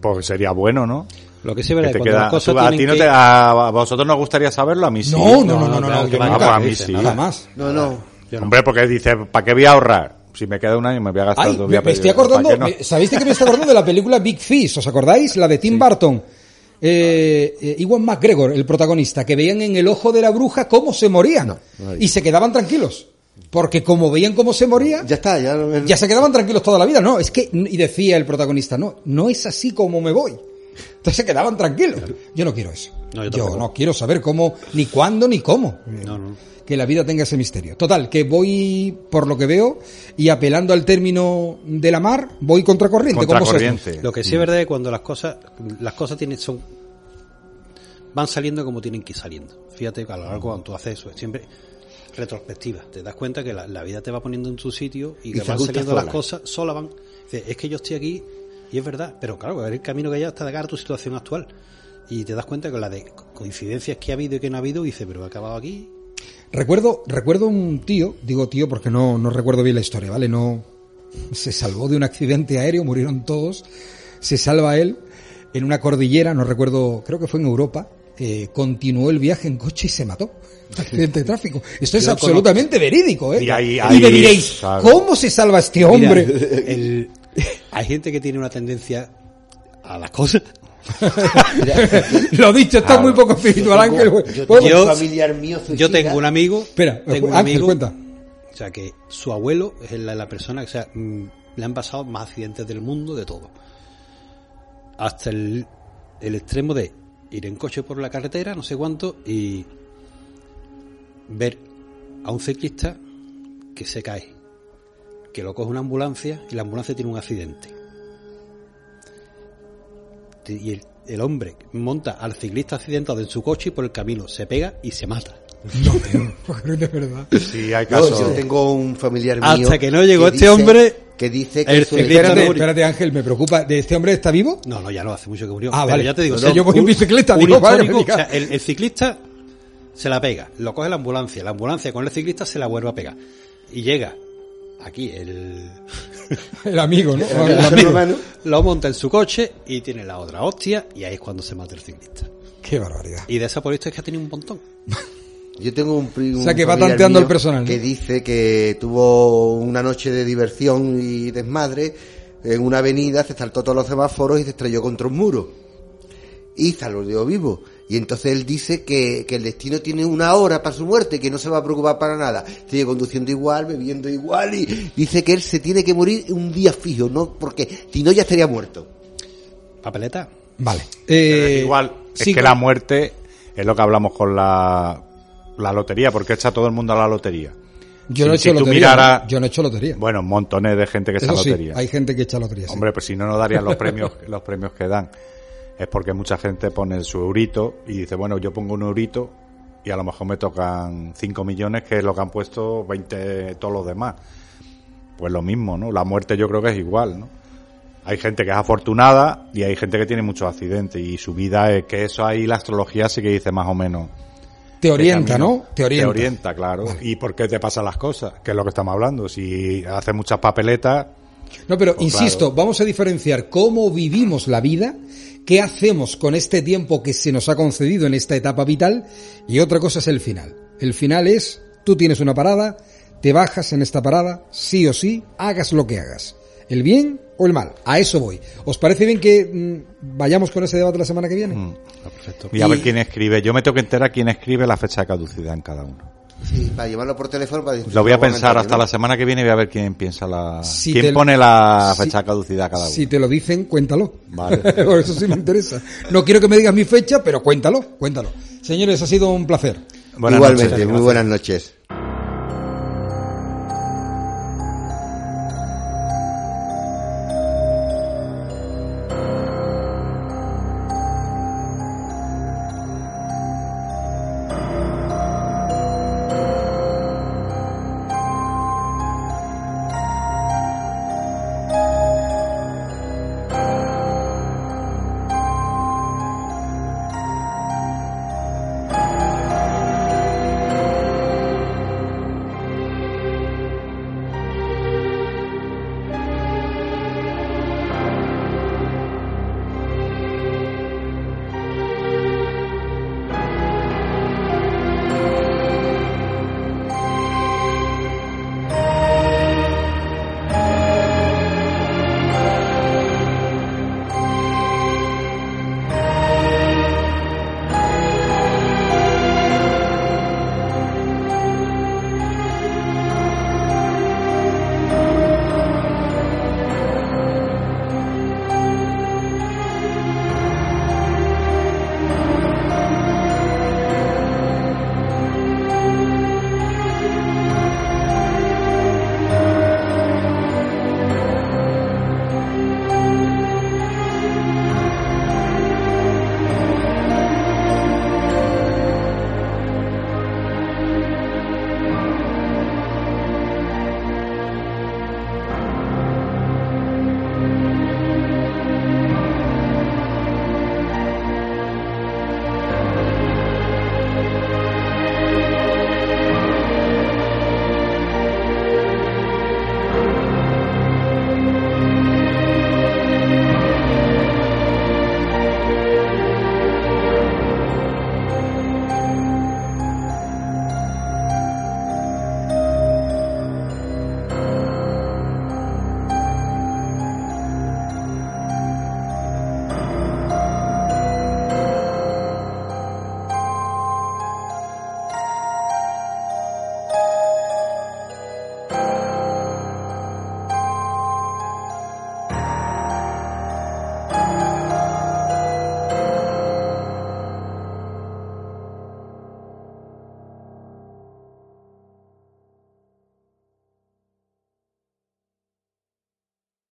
Porque sería bueno, ¿no?
Lo que sí es verdad,
Que te
cuando
queda-
las cosas
tú- a, ti no
que-
te- a vosotros nos gustaría saberlo, a mí sí.
No, no, no, no, no, yo nunca.
a mí sí.
Nada más.
No, no.
No.
Hombre, porque dice, ¿para qué voy a ahorrar? Si me queda un año me voy a gastar
Ay,
dos
me,
días.
me estoy
¿para
acordando,
no?
me- ¿sabéis de qué me estoy acordando? De la película Big Fish, ¿os acordáis? La de Tim Burton. Eh, eh, Iwan McGregor, el protagonista, que veían en el ojo de la bruja cómo se morían.
no
y se quedaban tranquilos. Porque como veían cómo se moría,
Ya está, ya.
ya se quedaban tranquilos toda la vida. No, es que, y decía el protagonista, no, no es así como me voy. Entonces se quedaban tranquilos. Yo no quiero eso.
No, yo
yo no quiero saber cómo, ni cuándo, ni cómo.
No, no.
Que la vida tenga ese misterio. Total, que voy, por lo que veo, y apelando al término de la mar, voy contracorriente. como
Contracorriente.
Lo que sí es verdad es que cuando las cosas, las cosas tienen, son, van saliendo como tienen que ir saliendo. Fíjate que a lo largo cuando tú haces eso, es siempre retrospectiva. Te das cuenta que la, la vida te va poniendo en tu sitio y
Y
que van saliendo las
sola.
cosas, solas van. Dices, es que yo estoy aquí y es verdad, pero claro, es el camino que hay hasta llegar a tu situación actual. Y te das cuenta que la de coincidencias que ha habido y que no ha habido, dices, pero he acabado aquí.
Recuerdo, recuerdo un tío, digo tío porque no, no recuerdo bien la historia, ¿vale? No se salvó de un accidente aéreo, murieron todos, se salva él en una cordillera, no recuerdo, creo que fue en Europa, eh, continuó el viaje en coche y se mató. Accidente de tráfico. Esto es
Yo
absolutamente verídico, ¿eh?
Y ahí-
y
ahí,
me diréis. ¿cómo se salva este hombre?
Mira, el- [laughs] hay gente que tiene una tendencia a las cosas. [laughs]
Lo dicho, está
Claro.
muy poco espiritual, Ángel.
Yo
Pues-
tengo
Yo-
un familiar mío
Yo tengo un amigo.
Espera,
tengo un
Ángel,
amigo,
cuenta.
O sea, que su abuelo es la, la persona que, o sea, mm, le han pasado más accidentes del mundo, de todo. Hasta el, el extremo de ir en coche por la carretera, no sé cuánto, y ver a un ciclista que se cae, que lo coge una ambulancia y la ambulancia tiene un accidente. Y el, el hombre monta al ciclista accidentado en su coche y por el camino se pega y se mata.
No, pero, [laughs] de verdad.
Sí, hay
No,
casos.
yo tengo un familiar mío.
Hasta que no llegó este
dice-
hombre,
Que dice que
el
su-
ciclista
Espérate,
murió.
espérate, Ángel, me preocupa. ¿De este hombre está vivo?
No, no, ya no, hace mucho que murió.
Ah,
Pero
vale.
ya te digo,
O sea, yo voy en
un-
bicicleta, digo, vale,
o sea, el, el ciclista se la pega, lo coge la ambulancia, la ambulancia con el ciclista se la vuelve a pegar. Y llega aquí, el, [laughs]
El amigo, ¿no?
el
El
ser
amigo.
humano.
lo monta en su coche y tiene la otra hostia y ahí es cuando se mata el ciclista.
Qué barbaridad.
Y de esa por esto es que ha tenido un montón.
Yo tengo un primo.
O sea, que va tanteando el personal, ¿no?
Que dice que tuvo una noche de diversión y desmadre en una avenida, se saltó todos los semáforos y se estrelló contra un muro. Y salió vivo. Y entonces él dice que, que el destino tiene una hora para su muerte, que no se va a preocupar para nada. Sigue conduciendo igual, bebiendo igual y dice que él se tiene que morir un día fijo, ¿no? Porque si no ya estaría muerto.
Papeleta.
Vale. Eh,
es igual, es
sigo.
que la muerte es lo que hablamos con la, la lotería, porque echa todo el mundo a la lotería.
Yo no he hecho
si
lotería. ¿no? Yo no he hecho lotería.
Bueno, montones de gente que echa
Eso sí,
lotería.
hay gente que echa lotería. sí.
Hombre, pues si no nos darían los premios, los premios que dan. Es porque mucha gente pone su eurito y dice, bueno, yo pongo un eurito y a lo mejor me tocan 5 millones, que es lo que han puesto 20 todos los demás. Pues lo mismo, ¿no? La muerte yo creo que es igual, ¿no? Hay gente que es afortunada y hay gente que tiene muchos accidentes y su vida es que eso ahí la astrología sí que dice más o menos.
Te orienta. ¿no? Te orienta.
Te orienta, claro. ¿Y por qué te pasan las cosas? Que es lo que estamos hablando. Si haces muchas papeletas,
No, pero
Pues
insisto,
claro.
vamos a diferenciar cómo vivimos la vida, qué hacemos con este tiempo que se nos ha concedido en esta etapa vital y otra cosa es el final. El final es, tú tienes una parada, te bajas en esta parada, sí o sí, hagas lo que hagas. El bien o el mal. A eso voy. ¿Os parece bien que mm, vayamos con ese debate la semana que viene?
Mm.
Perfecto.
y a
Y-
ver quién escribe. Yo me tengo que enterar quién escribe la fecha de caducidad en cada uno.
Sí, para llevarlo por teléfono. Para
Lo voy a pensar hasta
¿no?
la semana que viene y voy a ver quién piensa la...
Si
quién pone la
si-
fecha de caducidad cada uno.
Si te lo dicen, cuéntalo.
Vale. [laughs]
Por eso sí me interesa. No quiero que me digas mi fecha, pero cuéntalo, cuéntalo. Señores, ha sido un placer.
Buenas
Igualmente,
noches.
muy buenas noches.